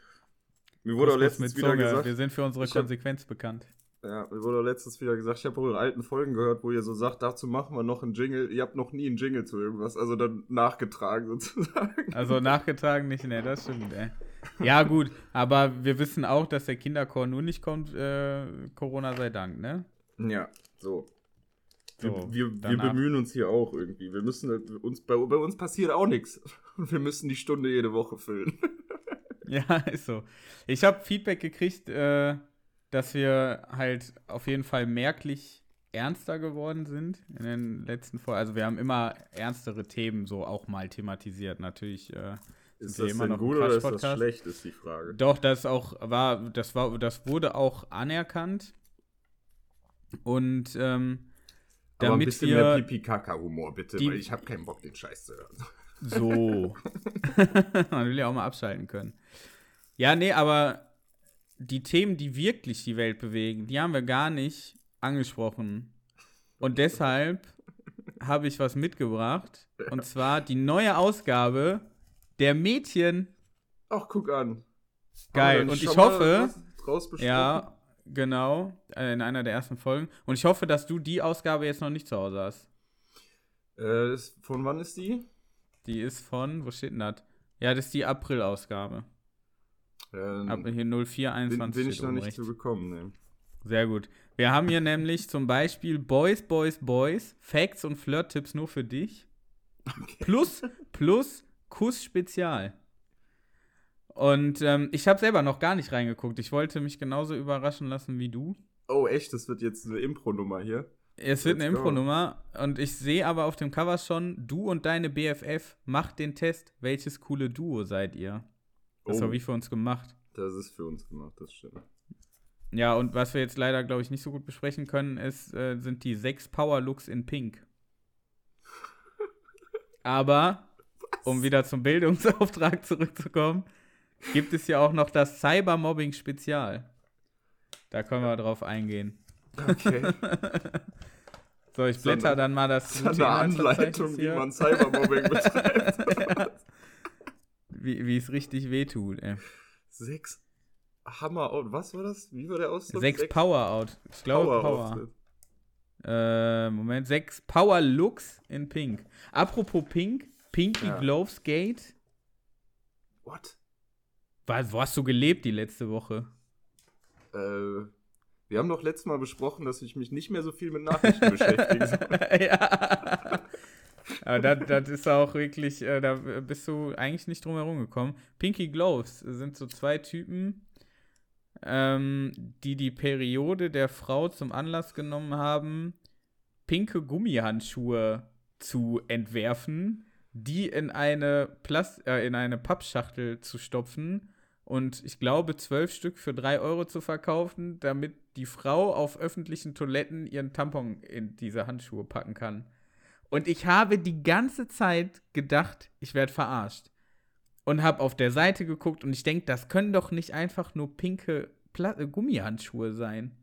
Mir wurde auch letztens wieder gesagt. Wir sind für unsere Konsequenz bekannt. Ja, mir wurde letztens wieder gesagt, ich habe eure alten Folgen gehört, wo ihr so sagt, dazu machen wir noch einen Jingle. Ihr habt noch nie einen Jingle zu irgendwas, also dann nachgetragen sozusagen. Also nachgetragen nicht, ne, das stimmt, ey. Ja, gut, aber wir wissen auch, dass der Kinderchor nur nicht kommt, äh, Corona sei Dank, ne? Ja, so. so wir, wir, wir bemühen uns hier auch irgendwie. Wir müssen uns, bei, bei uns passiert auch nichts. Und wir müssen die Stunde jede Woche füllen. ja, ist so. Ich habe Feedback gekriegt, äh, dass wir halt auf jeden Fall merklich ernster geworden sind in den letzten Folgen. Also wir haben immer ernstere Themen so auch mal thematisiert. Natürlich äh, ist das immer denn gut oder ist das schlecht, ist die Frage. Doch, das auch war, das war, das wurde auch anerkannt. Und ähm, damit Aber ein bisschen wir mehr Pipi-Kaka-Humor, bitte, die, weil ich habe keinen Bock, den Scheiß zu hören. So. Man will ja auch mal abschalten können. Ja, nee, aber die Themen, die wirklich die Welt bewegen, die haben wir gar nicht angesprochen. Und deshalb habe ich was mitgebracht. Und zwar die neue Ausgabe der Mädchen. Ach, guck an. Geil. Und ich hoffe. Ja, genau. In einer der ersten Folgen. Und ich hoffe, dass du die Ausgabe jetzt noch nicht zu Hause hast. Äh, von wann ist die? Die ist von, wo steht denn das? Ja, das ist die April-Ausgabe. Ähm, Aber hier 0421 bin, bin ich noch nicht zu bekommen, ne. Sehr gut. Wir haben hier nämlich zum Beispiel Boys, Boys, Boys, Facts und Flirt-Tipps nur für dich. Okay. Plus, plus Kuss Spezial. Und ähm, ich habe selber noch gar nicht reingeguckt. Ich wollte mich genauso überraschen lassen wie du. Oh, echt? Das wird jetzt eine Impro-Nummer hier? Es wird Let's eine Impro-Nummer. Und ich sehe aber auf dem Cover schon, du und deine BFF, macht den Test. Welches coole Duo seid ihr? Das oh, war wie für uns gemacht. Das ist für uns gemacht, das stimmt. Ja, und was wir jetzt leider, glaube ich, nicht so gut besprechen können, ist, äh, sind die sechs Power Looks in Pink. Aber, was? um wieder zum Bildungsauftrag zurückzukommen, gibt es ja auch noch das Cybermobbing-Spezial. Da können wir drauf eingehen. Okay. So, ich blätter dann mal das. Das ist eine Anleitung, wie man Cybermobbing betreibt. Wie, es richtig wehtut, ey. Sechs Hammer Out. Was war das? Wie war der Ausdruck? Sechs, Sechs Power Out. Ich glaube Power. Power. Äh, Moment, sechs Power Looks in Pink. Apropos Pink, Pinky ja. Gloves Gate. What? Was, wo hast du gelebt die letzte Woche? Äh, wir haben doch letztes Mal besprochen, dass ich mich nicht mehr so viel mit Nachrichten beschäftige. ja. Aber das, das ist auch wirklich, äh, da bist du eigentlich nicht drum herum gekommen. Pinky Gloves sind so zwei Typen, ähm, die die Periode der Frau zum Anlass genommen haben, pinke Gummihandschuhe zu entwerfen, die in eine, Plast äh, in eine Pappschachtel zu stopfen und ich glaube zwölf Stück für drei Euro zu verkaufen, damit die Frau auf öffentlichen Toiletten ihren Tampon in diese Handschuhe packen kann. Und ich habe die ganze Zeit gedacht, ich werde verarscht. Und habe auf der Seite geguckt und ich denke, das können doch nicht einfach nur pinke Pla äh, Gummihandschuhe sein.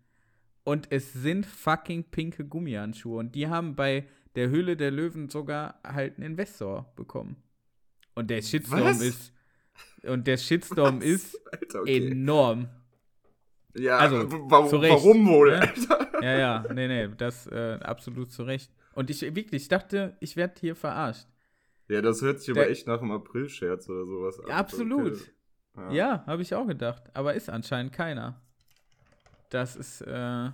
Und es sind fucking pinke Gummihandschuhe. Und die haben bei der Höhle der Löwen sogar halt einen Investor bekommen. Und der Shitstorm Was? ist und der Shitstorm Was? ist Alter, okay. enorm. Ja, also, warum, warum wohl, ne? Alter? Ja, ja, nee, nee, das äh, absolut zu Recht. Und ich wirklich, ich dachte, ich werde hier verarscht. Ja, das hört sich der, aber echt nach einem April-Scherz oder sowas an. Ja, absolut. Okay. Ja, ja habe ich auch gedacht. Aber ist anscheinend keiner. Das ist äh,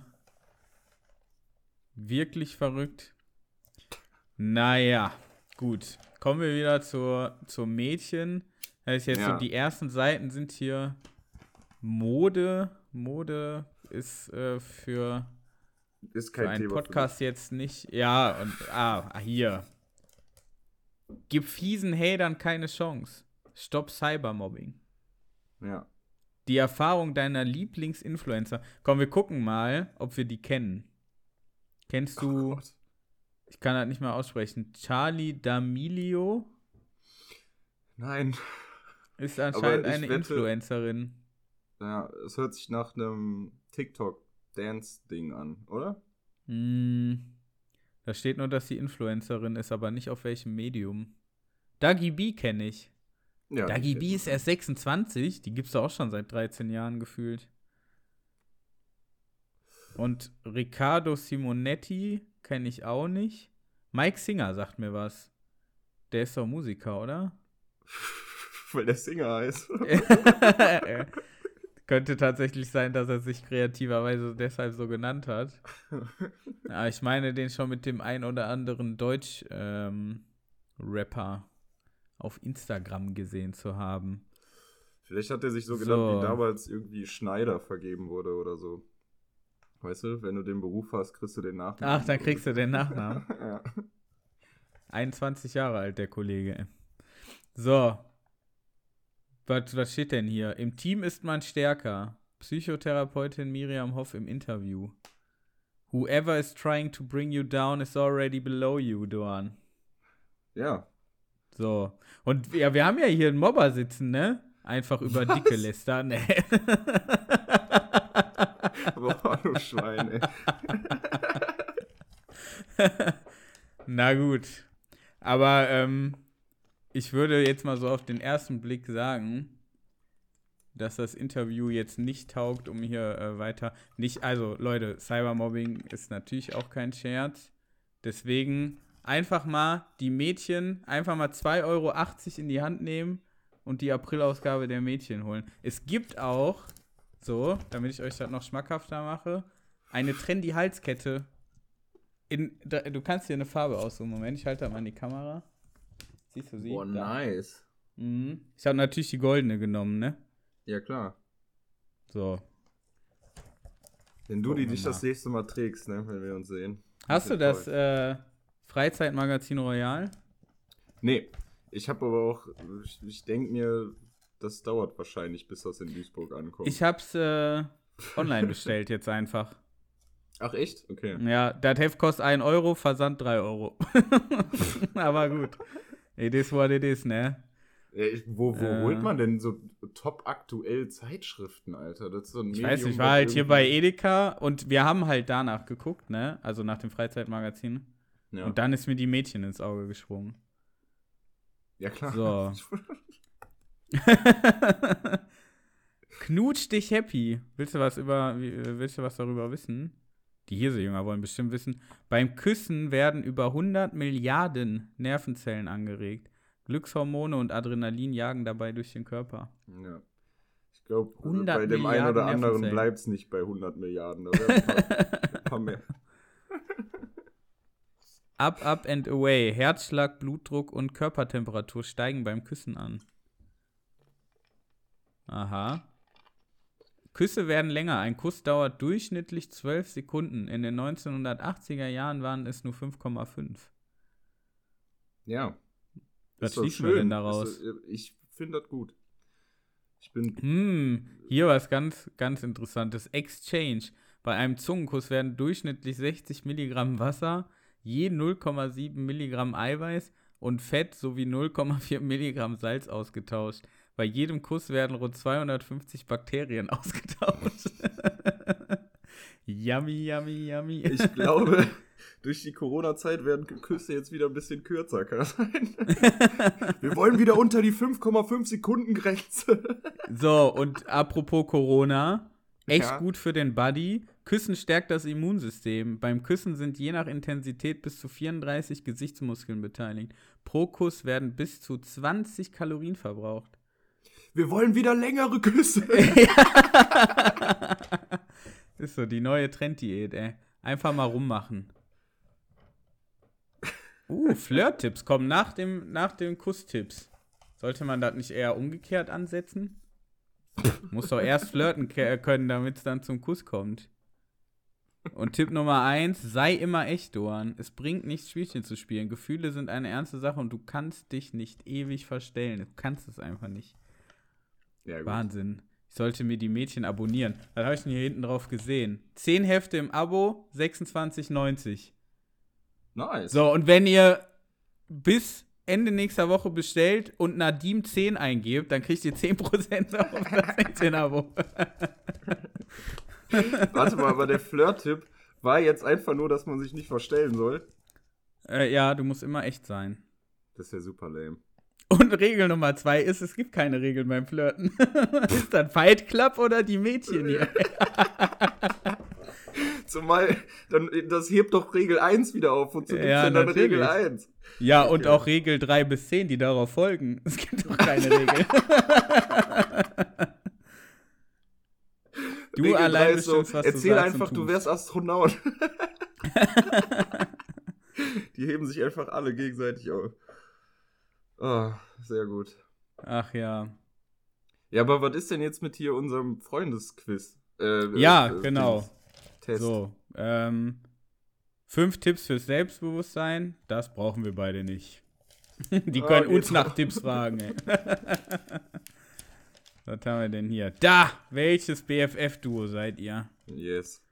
wirklich verrückt. Naja, gut. Kommen wir wieder zur, zur Mädchen. Das heißt jetzt ja. so, die ersten Seiten sind hier Mode. Mode ist äh, für, ist kein für einen Thema Podcast jetzt nicht. Ja, und ah, hier. Gib fiesen Hatern keine Chance. Stopp Cybermobbing. Ja. Die Erfahrung deiner Lieblingsinfluencer. Komm, wir gucken mal, ob wir die kennen. Kennst du. Oh ich kann das nicht mal aussprechen. Charlie D'Amelio? Nein. Ist anscheinend eine wette, Influencerin. Ja, es hört sich nach einem TikTok-Dance-Ding an, oder? Hm. Da steht nur, dass sie Influencerin ist, aber nicht auf welchem Medium. Dagi B kenne ich. Ja, Dagi B ist erst 26, die gibt es auch schon seit 13 Jahren gefühlt. Und Riccardo Simonetti kenne ich auch nicht. Mike Singer sagt mir was. Der ist doch Musiker, oder? Weil der Singer heißt. Könnte tatsächlich sein, dass er sich kreativerweise deshalb so genannt hat. Aber ich meine den schon mit dem ein oder anderen Deutsch-Rapper ähm, auf Instagram gesehen zu haben. Vielleicht hat er sich so, so. genannt, wie damals irgendwie Schneider vergeben wurde oder so. Weißt du, wenn du den Beruf hast, kriegst du den Nachnamen. Ach, dann kriegst du den Nachnamen. ja. 21 Jahre alt, der Kollege. So. Was, was steht denn hier? Im Team ist man stärker. Psychotherapeutin Miriam Hoff im Interview. Whoever is trying to bring you down is already below you, Duan. Ja. So. Und ja, wir haben ja hier einen Mobber sitzen, ne? Einfach über Was? Dicke lästern. Ne? Boah, du Schwein, ey. Na gut. Aber ähm, ich würde jetzt mal so auf den ersten Blick sagen, dass das Interview jetzt nicht taugt, um hier äh, weiter. Nicht, also Leute, Cybermobbing ist natürlich auch kein Scherz. Deswegen einfach mal die Mädchen, einfach mal 2,80 Euro in die Hand nehmen und die Aprilausgabe der Mädchen holen. Es gibt auch so, damit ich euch das noch schmackhafter mache, eine Trendy-Halskette. In, da, du kannst dir eine Farbe aussuchen. Moment, ich halte da mal in die Kamera. Siehst du sie? Boah, nice. Mhm. Ich habe natürlich die goldene genommen, ne? Ja, klar. So. Wenn du die dich das nächste Mal trägst, ne, wenn wir uns sehen. Hast du das äh, Freizeitmagazin Royal? Nee. Ich habe aber auch, ich, ich denke mir, das dauert wahrscheinlich, bis das in Duisburg ankommt. Ich hab's äh, online bestellt jetzt einfach. Ach echt? Okay. Ja, das Heft kostet 1 Euro, Versand 3 Euro. Aber gut. It is what it is, ne? Ey, wo wo äh, holt man denn so top aktuell Zeitschriften, Alter? Das ist so ein ich weiß nicht, ich war halt hier bei Edeka und wir haben halt danach geguckt, ne? Also nach dem Freizeitmagazin. Ja. Und dann ist mir die Mädchen ins Auge gesprungen. Ja, klar. So. Knutsch dich happy. Willst du was über willst du was darüber wissen? Die Hirsejünger wollen bestimmt wissen. Beim Küssen werden über 100 Milliarden Nervenzellen angeregt. Glückshormone und Adrenalin jagen dabei durch den Körper. Ja. Ich glaube, bei dem einen oder anderen bleibt es nicht bei 100 Milliarden. Da ein paar, ein paar mehr. Up, up and away. Herzschlag, Blutdruck und Körpertemperatur steigen beim Küssen an. Aha. Küsse werden länger. Ein Kuss dauert durchschnittlich 12 Sekunden. In den 1980er Jahren waren es nur 5,5. Ja. Was schließen wir denn daraus? Ist, ich finde das gut. Ich bin. Hm, hier was ganz, ganz interessantes. Exchange. Bei einem Zungenkuss werden durchschnittlich 60 Milligramm Wasser, je 0,7 Milligramm Eiweiß und Fett sowie 0,4 Milligramm Salz ausgetauscht. Bei jedem Kuss werden rund 250 Bakterien ausgetauscht. yummy, yummy, yummy. Ich glaube, durch die Corona-Zeit werden Küsse jetzt wieder ein bisschen kürzer, kann das sein? Wir wollen wieder unter die 5,5 Sekunden Grenze. So, und apropos Corona, echt ja. gut für den Buddy. Küssen stärkt das Immunsystem. Beim Küssen sind je nach Intensität bis zu 34 Gesichtsmuskeln beteiligt. Pro Kuss werden bis zu 20 Kalorien verbraucht wir wollen wieder längere Küsse. ist so die neue Trenddiät, ey. Einfach mal rummachen. Uh, Flirt-Tipps kommen nach dem, nach den Kusstipps. Sollte man das nicht eher umgekehrt ansetzen? Muss doch erst flirten können, damit es dann zum Kuss kommt. Und Tipp Nummer eins, sei immer echt, Doan. Es bringt nichts, Spielchen zu spielen. Gefühle sind eine ernste Sache und du kannst dich nicht ewig verstellen. Du kannst es einfach nicht. Ja, Wahnsinn. Ich sollte mir die Mädchen abonnieren. Was habe ich denn hier hinten drauf gesehen? Zehn Hefte im Abo, 26,90. Nice. So, und wenn ihr bis Ende nächster Woche bestellt und Nadim 10 eingebt, dann kriegt ihr 10% auf das 16-Abo. Warte mal, aber der Flirt-Tipp war jetzt einfach nur, dass man sich nicht verstellen soll. Äh, ja, du musst immer echt sein. Das ist ja super lame. Und Regel Nummer zwei ist, es gibt keine Regeln beim Flirten. ist das Fight Club oder die Mädchen hier? Zumal, dann, das hebt doch Regel 1 wieder auf. Wozu gibt ja, denn dann Regel 1? Ja, okay. und auch Regel 3 bis 10, die darauf folgen. Es gibt doch keine Regel. du Regel allein bestimmst, so, was Erzähl du einfach, du wärst Astronaut. die heben sich einfach alle gegenseitig auf. Oh, sehr gut. Ach ja. Ja, aber was ist denn jetzt mit hier unserem Freundesquiz? Äh, ja, äh, genau. Test. So, ähm, fünf Tipps fürs Selbstbewusstsein, das brauchen wir beide nicht. Die ah, können oh, uns nach Tipps fragen, ey. Was haben wir denn hier? Da! Welches BFF-Duo seid ihr? Yes.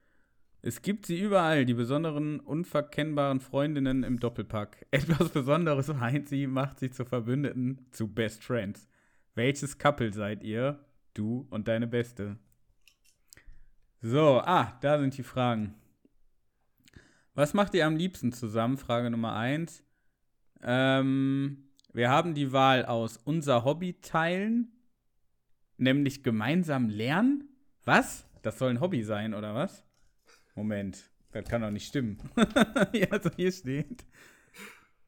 Es gibt sie überall, die besonderen, unverkennbaren Freundinnen im Doppelpack. Etwas Besonderes meint sie, macht sie zu Verbündeten, zu Best Friends. Welches Couple seid ihr? Du und deine Beste. So, ah, da sind die Fragen. Was macht ihr am liebsten zusammen? Frage Nummer 1. Ähm, wir haben die Wahl aus unser Hobby teilen, nämlich gemeinsam lernen. Was? Das soll ein Hobby sein, oder was? Moment, das kann doch nicht stimmen. ja, so hier steht.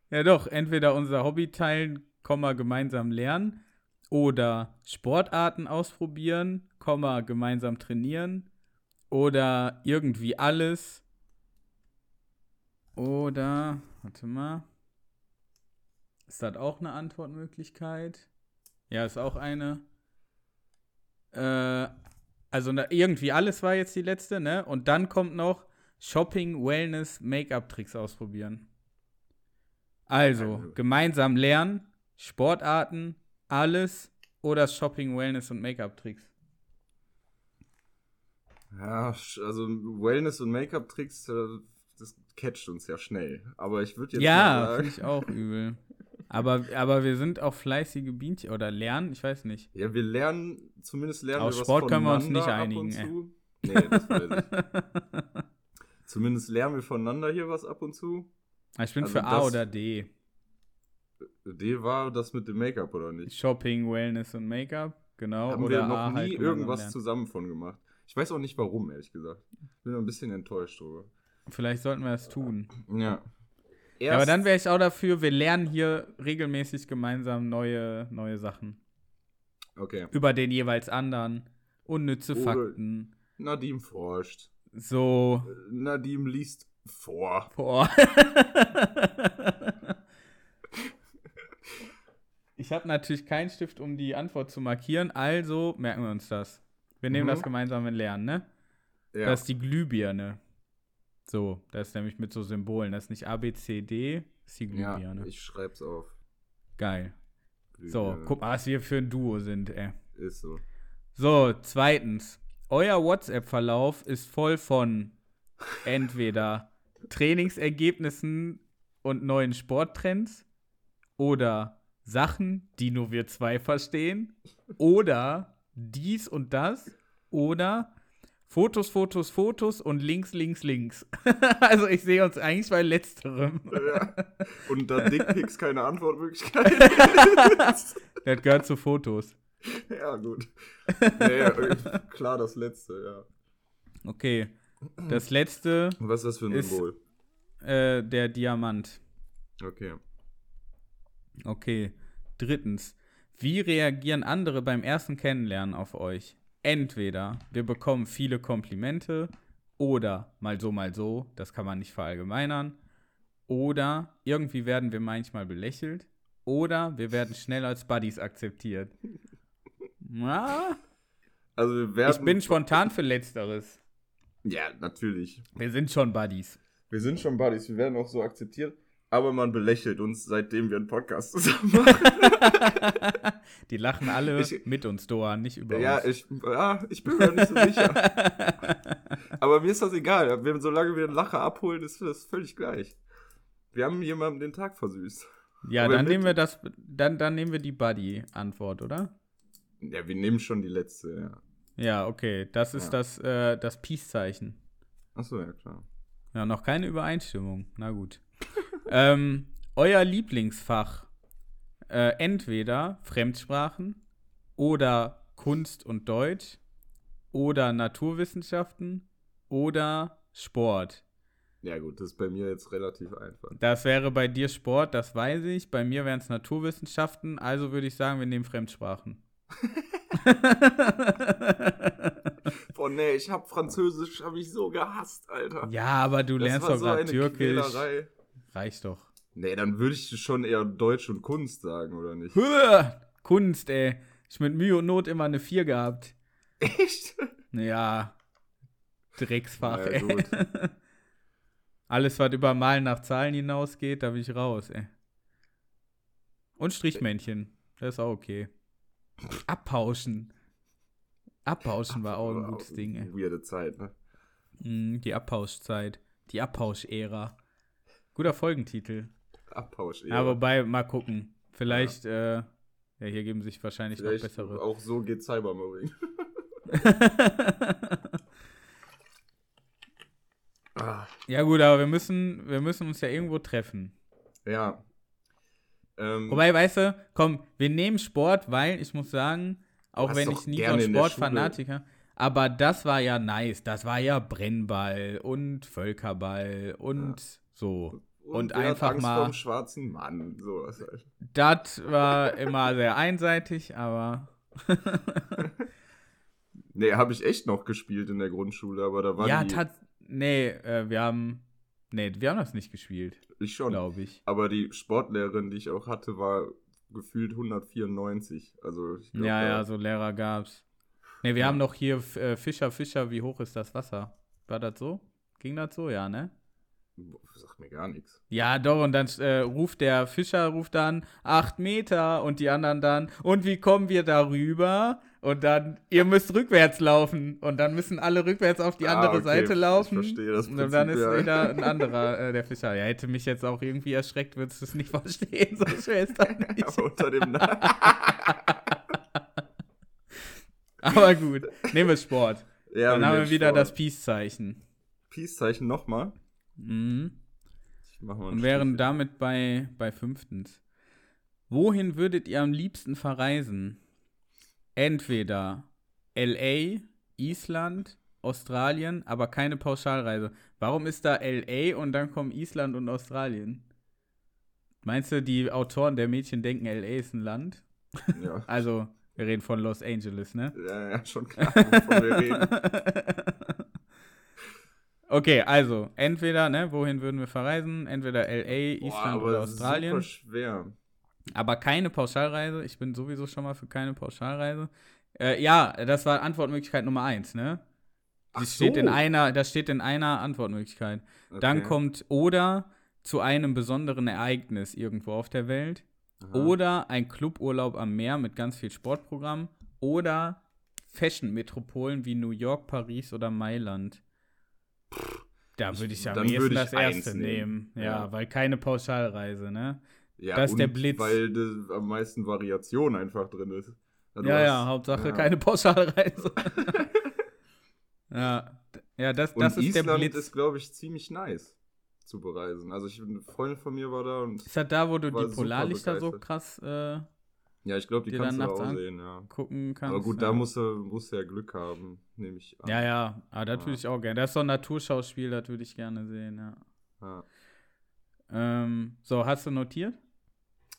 Ja doch, entweder unser Hobby teilen, gemeinsam lernen oder Sportarten ausprobieren, gemeinsam trainieren oder irgendwie alles oder, warte mal, ist das auch eine Antwortmöglichkeit? Ja, ist auch eine. Äh, also irgendwie alles war jetzt die letzte, ne? Und dann kommt noch Shopping, Wellness, Make-up-Tricks ausprobieren. Also, also, gemeinsam lernen, Sportarten, alles oder Shopping, Wellness und Make-up-Tricks. Ja, also Wellness und Make-up-Tricks, äh, das catcht uns ja schnell. Aber ich würde jetzt ja, mal sagen. Ja, finde ich auch übel. Aber, aber wir sind auch fleißige Bienchen oder lernen, ich weiß nicht. Ja, wir lernen, zumindest lernen Aus wir was Sport können wir uns nicht einigen. Nee, das weiß ich. zumindest lernen wir voneinander hier was ab und zu. Ich bin also für A oder D. D war das mit dem Make-up, oder nicht? Shopping, Wellness und Make-up, genau. Haben oder wir noch A nie halt irgendwas zusammen von gemacht. Ich weiß auch nicht warum, ehrlich gesagt. Bin ein bisschen enttäuscht drüber. Vielleicht sollten wir es tun. Ja. Ja aber dann wäre ich auch dafür, wir lernen hier regelmäßig gemeinsam neue, neue Sachen. Okay. Über den jeweils anderen. Unnütze Oder Fakten. Nadim forscht. So. Nadim liest vor. Vor. ich habe natürlich keinen Stift, um die Antwort zu markieren, also merken wir uns das. Wir nehmen mhm. das gemeinsam in Lernen, ne? Ja. Das ist die Glühbirne. So, das ist nämlich mit so Symbolen. Das ist nicht A, B, C, D, ist die Glühbirne. Ja, ich schreib's auf. Geil. So, guck mal, was wir für ein Duo sind, ey. Ist so. So, zweitens. Euer WhatsApp-Verlauf ist voll von entweder Trainingsergebnissen und neuen Sporttrends oder Sachen, die nur wir zwei verstehen oder dies und das oder Fotos, Fotos, Fotos und links, links, links. also ich sehe uns eigentlich bei letzterem. Ja. Und da Dickpics keine Antwortmöglichkeit. das gehört zu Fotos. Ja, gut. Nee, klar, das letzte, ja. Okay. Das letzte. Was ist das für ein Symbol? Äh, der Diamant. Okay. Okay. Drittens. Wie reagieren andere beim ersten Kennenlernen auf euch? Entweder wir bekommen viele Komplimente oder mal so, mal so, das kann man nicht verallgemeinern. Oder irgendwie werden wir manchmal belächelt. Oder wir werden schnell als Buddies akzeptiert. Na? Also wir werden ich bin spontan für Letzteres. Ja, natürlich. Wir sind schon Buddies. Wir sind schon Buddies. Wir werden auch so akzeptiert aber man belächelt uns, seitdem wir einen Podcast zusammen machen. Die lachen alle ich, mit uns, Doan, nicht über ja, uns. Ich, ja, ich bin mir nicht so sicher. aber mir ist das egal. Solange wir einen Lacher abholen, ist das völlig gleich. Wir haben jemandem den Tag versüßt. Ja, aber dann nehmen wir das, dann, dann nehmen wir die Buddy-Antwort, oder? Ja, wir nehmen schon die letzte, ja. Ja, okay. Das ist ja. das, äh, das Peace-Zeichen. Achso, ja, klar. Ja, noch keine Übereinstimmung. Na gut ähm, euer Lieblingsfach. Äh, entweder Fremdsprachen oder Kunst und Deutsch oder Naturwissenschaften oder Sport. Ja, gut, das ist bei mir jetzt relativ einfach. Das wäre bei dir Sport, das weiß ich. Bei mir wären es Naturwissenschaften. Also würde ich sagen, wir nehmen Fremdsprachen. Boah, nee, ich hab Französisch, hab ich so gehasst, Alter. Ja, aber du das lernst doch so Türkisch. Quälerei. Reicht doch. Nee, dann würde ich schon eher Deutsch und Kunst sagen, oder nicht? Kunst, ey. Ich mit Mühe und Not immer eine 4 gehabt. Echt? Ja. Drecksfach, ja, ey. Alles, was über Malen nach Zahlen hinausgeht, da bin ich raus, ey. Und Strichmännchen. Das ist auch okay. Abpauschen. Abpauschen war auch ein gutes Ding, ey. Weirde Zeit, ne? Mm, die Abpauschzeit. Die Abpausch-Ära. Guter Folgentitel. Abpausch. Ja, wobei, mal gucken. Vielleicht, ja, äh, ja hier geben sich wahrscheinlich Vielleicht noch bessere. Auch so geht Cybermobbing. ja, gut, aber wir müssen, wir müssen uns ja irgendwo treffen. Ja. Ähm, Wobei, weißt du, komm, wir nehmen Sport, weil ich muss sagen, auch wenn ich nie von Sportfanatiker, aber das war ja nice. Das war ja Brennball und Völkerball und ja. so. Und, und einfach Angst mal. Vom schwarzen Mann, sowas halt. Das war immer sehr einseitig, aber. nee, habe ich echt noch gespielt in der Grundschule, aber da war ja, die. Nee, äh, wir haben. Nee, wir haben das nicht gespielt. Ich schon. Glaube ich. Aber die Sportlehrerin, die ich auch hatte, war gefühlt 194. Also, glaub, ja, ja, so Lehrer gab's. Nee, wir ja. haben noch hier äh, Fischer, Fischer, wie hoch ist das Wasser? War das so? Ging das so? Ja, ne? Sagt mir gar nichts. Ja, doch, und dann äh, ruft der Fischer, ruft dann, acht Meter und die anderen dann, und wie kommen wir darüber? Und dann, ihr müsst rückwärts laufen. Und dann müssen alle rückwärts auf die ah, andere okay. Seite laufen. Ich verstehe das Prinzip, Und dann ist ja. wieder ein anderer, äh, der Fischer. Ja, hätte mich jetzt auch irgendwie erschreckt, würdest du es nicht verstehen. So schwer ist das nicht. Aber unter dem Aber gut, nehmen wir Sport. Ja, dann haben wir wieder Sport. das Peace-Zeichen. Peace-Zeichen nochmal? Mhm. Und wären damit bei, bei fünftens. Wohin würdet ihr am liebsten verreisen? Entweder LA, Island, Australien, aber keine Pauschalreise. Warum ist da LA und dann kommen Island und Australien? Meinst du, die Autoren der Mädchen denken, LA ist ein Land? Ja. also, wir reden von Los Angeles, ne? Ja, ja, schon klar, wovon wir reden. Okay, also, entweder, ne, wohin würden wir verreisen? Entweder LA, Island Boah, oder Australien. Super schwer. Aber keine Pauschalreise. Ich bin sowieso schon mal für keine Pauschalreise. Äh, ja, das war Antwortmöglichkeit Nummer eins, ne? Das, so. steht in einer, das steht in einer Antwortmöglichkeit. Okay. Dann kommt oder zu einem besonderen Ereignis irgendwo auf der Welt. Aha. Oder ein Cluburlaub am Meer mit ganz viel Sportprogramm. Oder Fashion-Metropolen wie New York, Paris oder Mailand. Da würde ich am ehesten das erste nehmen. Ja, ja, weil keine Pauschalreise, ne? Ja, das ist der Blitz. Weil das am meisten Variation einfach drin ist. Also ja, ja, Hauptsache ja. keine Pauschalreise. ja, ja, das, das ist Island der Blitz. ist, glaube ich, ziemlich nice zu bereisen. Also ich, eine Freundin von mir war da und. Ist das da, wo du die Polarlichter so krass äh, ja, ich glaube, die kannst du da auch sehen, ja. Gucken kannst. Aber gut, ja. da musst du, musst du ja Glück haben, nehme ich an. Ja, ja, aber das ja. würde ich auch gerne. Das ist so ein Naturschauspiel, das würde ich gerne sehen, ja. ja. Ähm, so, hast du notiert?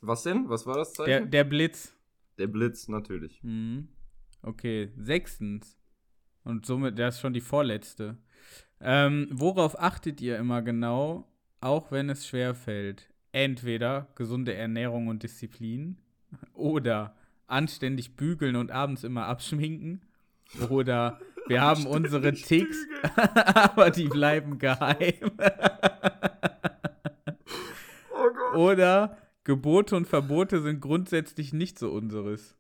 Was denn? Was war das Zeichen? Der, der Blitz. Der Blitz, natürlich. Mhm. Okay, sechstens. Und somit, das ist schon die vorletzte. Ähm, worauf achtet ihr immer genau, auch wenn es schwer fällt? Entweder gesunde Ernährung und Disziplin oder anständig bügeln und abends immer abschminken. Oder wir haben unsere Ticks, aber die bleiben geheim. oh Oder Gebote und Verbote sind grundsätzlich nicht so unseres.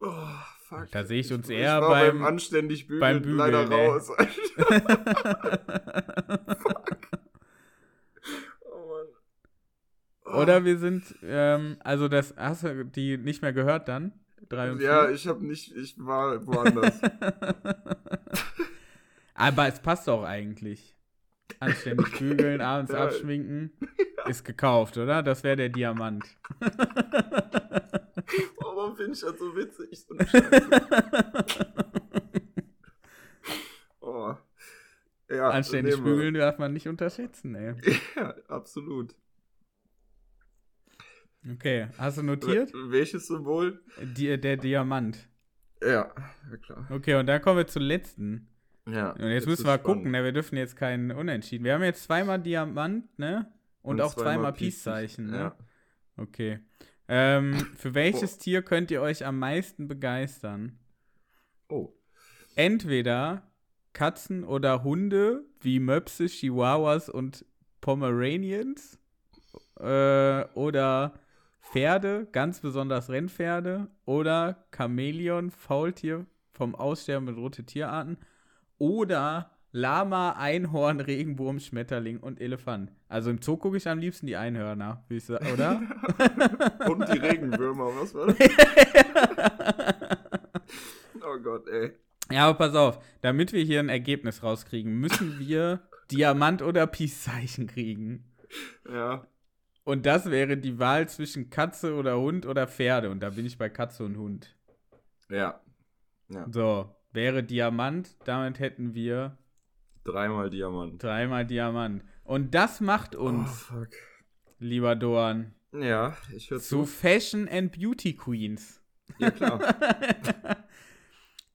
Oh, fuck. Da sehe ich uns ich eher beim, beim anständig bügeln, beim bügeln leider ey. raus. fuck. Oder wir sind, ähm, also das, hast du die nicht mehr gehört dann? Drei und ja, vier? ich habe nicht, ich war woanders. Aber es passt auch eigentlich. Anständig bügeln, abends ja. abschminken. Ist gekauft, oder? Das wäre der Diamant. Warum finde ich das so witzig? So oh. ja, Anständig bügeln darf man nicht unterschätzen, ey. Ja, absolut. Okay, hast du notiert? Welches Symbol? Die, der Diamant. Ja, klar. Okay, und dann kommen wir zum letzten. Ja. Und jetzt, müssen wir gucken, ne? Wir dürfen jetzt keinen Unentschieden. Wir haben jetzt zweimal Diamant, ne? Und, und auch zweimal, zweimal Peace-Zeichen, ne? Ja. Okay. Ähm, für welches oh. Tier könnt ihr euch am meisten begeistern? Oh. Entweder Katzen oder Hunde wie Möpse, Chihuahuas und Pomeranians. Äh, oder Pferde, ganz besonders Rennpferde oder Chamäleon, Faultier vom Aussterben bedrohte Tierarten oder Lama, Einhorn, Regenwurm, Schmetterling und Elefant. Also im Zoo gucke ich am liebsten die Einhörner, oder? und die Regenwürmer, was war das? oh Gott, ey. Ja, aber pass auf, damit wir hier ein Ergebnis rauskriegen, müssen wir Diamant oder Peace-Zeichen kriegen. Ja. Und das wäre die Wahl zwischen Katze oder Hund oder Pferde. Und da bin ich bei Katze und Hund. Ja. ja. So, wäre Diamant, damit hätten wir. Dreimal Diamant. Dreimal Diamant. Und das macht uns, oh, lieber Dorn. Ja, ich höre zu. Zu Fashion and Beauty Queens. Ja, klar.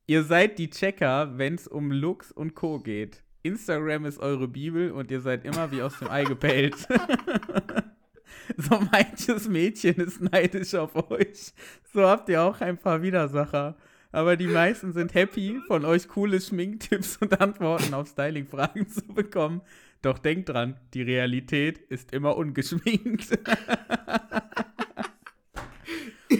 ihr seid die Checker, wenn es um Looks und Co. geht. Instagram ist eure Bibel und ihr seid immer wie aus dem Ei gepellt. So manches Mädchen ist neidisch auf euch. So habt ihr auch ein paar Widersacher. Aber die meisten sind happy, von euch coole Schminktipps und Antworten auf Styling-Fragen zu bekommen. Doch denkt dran, die Realität ist immer ungeschminkt.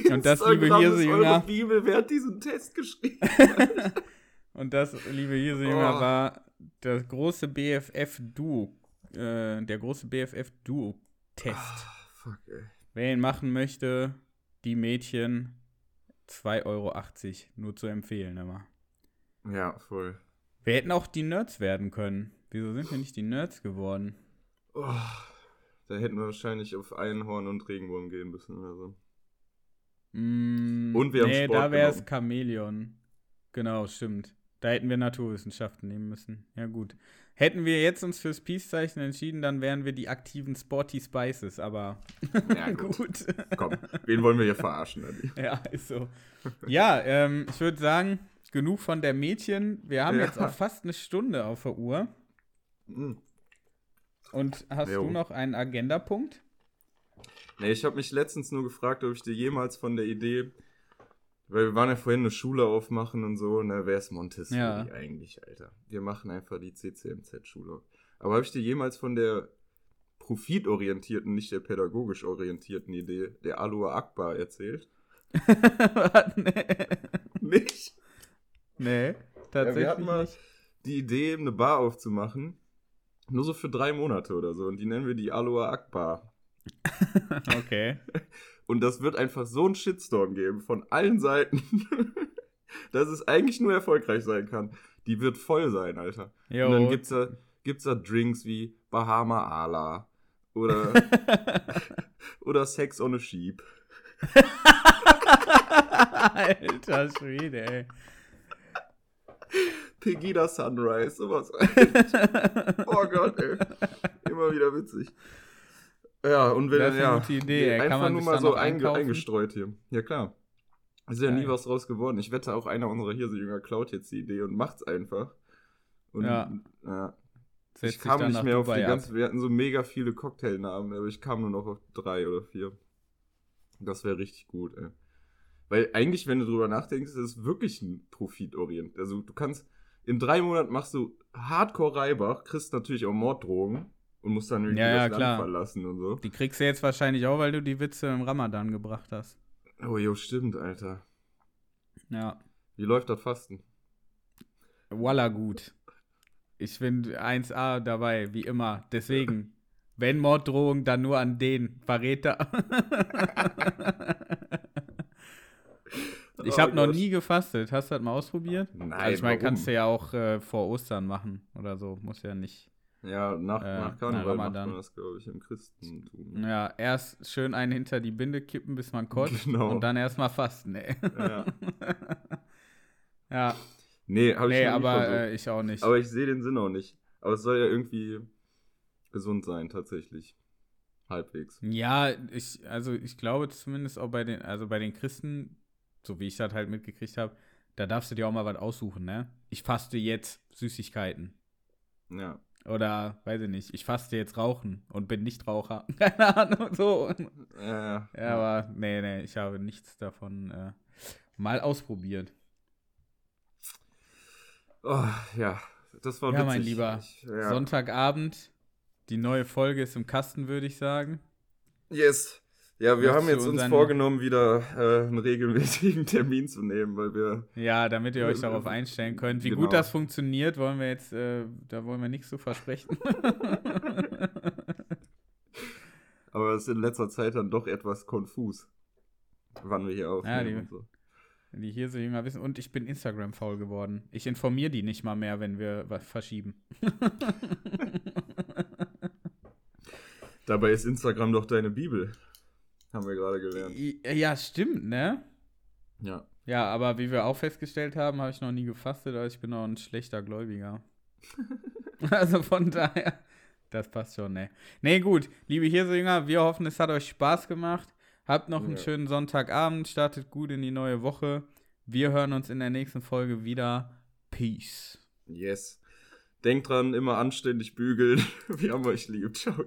Und das, liebe Hirse-Jünger. Bibel, wer hat diesen Test geschrieben? Und das, liebe Hirse-Jünger, oh. war das große BFF-Duo. Äh, der große BFF-Duo-Test. Ah, fuck, ey. Wer ihn machen möchte, die Mädchen 2,80 Euro. Nur zu empfehlen immer. Ja, voll. Wir hätten auch die Nerds werden können. Wieso sind wir nicht die Nerds geworden? Oh, da hätten wir wahrscheinlich auf Einhorn und Regenwurm gehen müssen oder so. Mm, und wir haben nee, Sport da wäre es Chamäleon. Genau, stimmt. Da hätten wir Naturwissenschaften nehmen müssen. Ja, gut. Hätten wir jetzt uns fürs Peace-Zeichen entschieden, dann wären wir die aktiven Sporty Spices, aber ja, gut. gut. Komm, wen wollen wir hier verarschen? Ja, ist so. Ja, ähm, ich würde sagen, genug von der Mädchen. Wir haben ja. jetzt auch fast eine Stunde auf der Uhr. Mhm. Und hast jo. du noch einen Agendapunkt? Nee, ich habe mich letztens nur gefragt, ob ich dir jemals von der Idee, weil wir waren ja vorhin eine Schule aufmachen und so, ne, wer ist Montessori ja. eigentlich, Alter? Wir machen einfach die CCMZ-Schule. Aber habe ich dir jemals von der profitorientierten, nicht der pädagogisch orientierten Idee der Alua Akbar erzählt? nee. Nicht? Nee, tatsächlich. Ja, wir hatten mal die Idee, eine Bar aufzumachen. Nur so für drei Monate oder so. Und die nennen wir die Aloha Akbar. okay. Und das wird einfach so einen Shitstorm geben von allen Seiten, dass es eigentlich nur erfolgreich sein kann. Die wird voll sein, Alter. Jo. Und dann gibt's da, gibt's da Drinks wie Bahama Ala oder, oder Sex on a Sheep. Alter Schwede, ey. Pegida Sunrise, sowas. oh Gott, ey. Immer wieder witzig. Ja, und wenn das ist ja, gute Idee, ey. einfach nur mal so einge eingestreut hier. Ja, klar. Ist ja, ja nie was draus geworden. Ich wette, auch einer unserer Hirse-Jünger klaut jetzt die Idee und macht's einfach. Und, ja. ja. Ich kam nicht mehr auf die ganze. Wir hatten so mega viele Cocktailnamen, aber ich kam nur noch auf drei oder vier. Das wäre richtig gut, ey. Weil eigentlich, wenn du drüber nachdenkst, ist es wirklich ein Profitorient. Also du kannst, in drei Monaten machst du Hardcore Reibach, kriegst natürlich auch Morddrogen und musst dann irgendwie ja, das ja, Land verlassen und so. Die kriegst du jetzt wahrscheinlich auch, weil du die Witze im Ramadan gebracht hast. Oh jo, stimmt, Alter. Ja. Wie läuft das Fasten? Walla gut. Ich bin 1A dabei, wie immer. Deswegen, wenn Morddrohung, dann nur an den Verräter. Ich habe oh noch nie gefastet. Hast du das mal ausprobiert? Nein. Also ich meine, kannst du ja auch äh, vor Ostern machen oder so. Muss ja nicht. Ja, nach, äh, nach Karneval macht man das, glaube ich, im Christentum. Ja, erst schön einen hinter die Binde kippen, bis man kotzt. Genau. Und dann erstmal fasten, ey. Ja. ja. Nee, habe ich nee, aber äh, ich auch nicht. Aber ich sehe den Sinn auch nicht. Aber es soll ja irgendwie gesund sein, tatsächlich. Halbwegs. Ja, ich, also ich glaube zumindest auch bei den, also bei den Christen so wie ich das halt mitgekriegt habe, da darfst du dir auch mal was aussuchen, ne? Ich faste jetzt Süßigkeiten. Ja. Oder, weiß ich nicht, ich faste jetzt Rauchen und bin nicht Raucher. Keine Ahnung, so. Ja, ja. aber nee, nee, ich habe nichts davon äh, mal ausprobiert. Oh, ja, das war Ja, witzig. mein Lieber, ich, ja. Sonntagabend, die neue Folge ist im Kasten, würde ich sagen. Yes. Ja, wir haben jetzt uns vorgenommen, wieder äh, einen regelmäßigen Termin zu nehmen, weil wir. Ja, damit ihr euch darauf einstellen könnt. Wie genau. gut das funktioniert, wollen wir jetzt, äh, da wollen wir nichts so versprechen. Aber es ist in letzter Zeit dann doch etwas konfus, wann wir hier aufnehmen ja, die, und so. Die hier so jünger wissen. Und ich bin Instagram-faul geworden. Ich informiere die nicht mal mehr, wenn wir was verschieben. Dabei ist Instagram doch deine Bibel. Haben wir gerade gelernt. Ja, stimmt, ne? Ja. Ja, aber wie wir auch festgestellt haben, habe ich noch nie gefastet, aber ich bin auch ein schlechter Gläubiger. also von daher, das passt schon, ne? Ne, gut, liebe Hirsejünger, wir hoffen, es hat euch Spaß gemacht. Habt noch einen ja. schönen Sonntagabend, startet gut in die neue Woche. Wir hören uns in der nächsten Folge wieder. Peace. Yes. Denkt dran, immer anständig bügeln. Wir haben euch lieb. Ciao.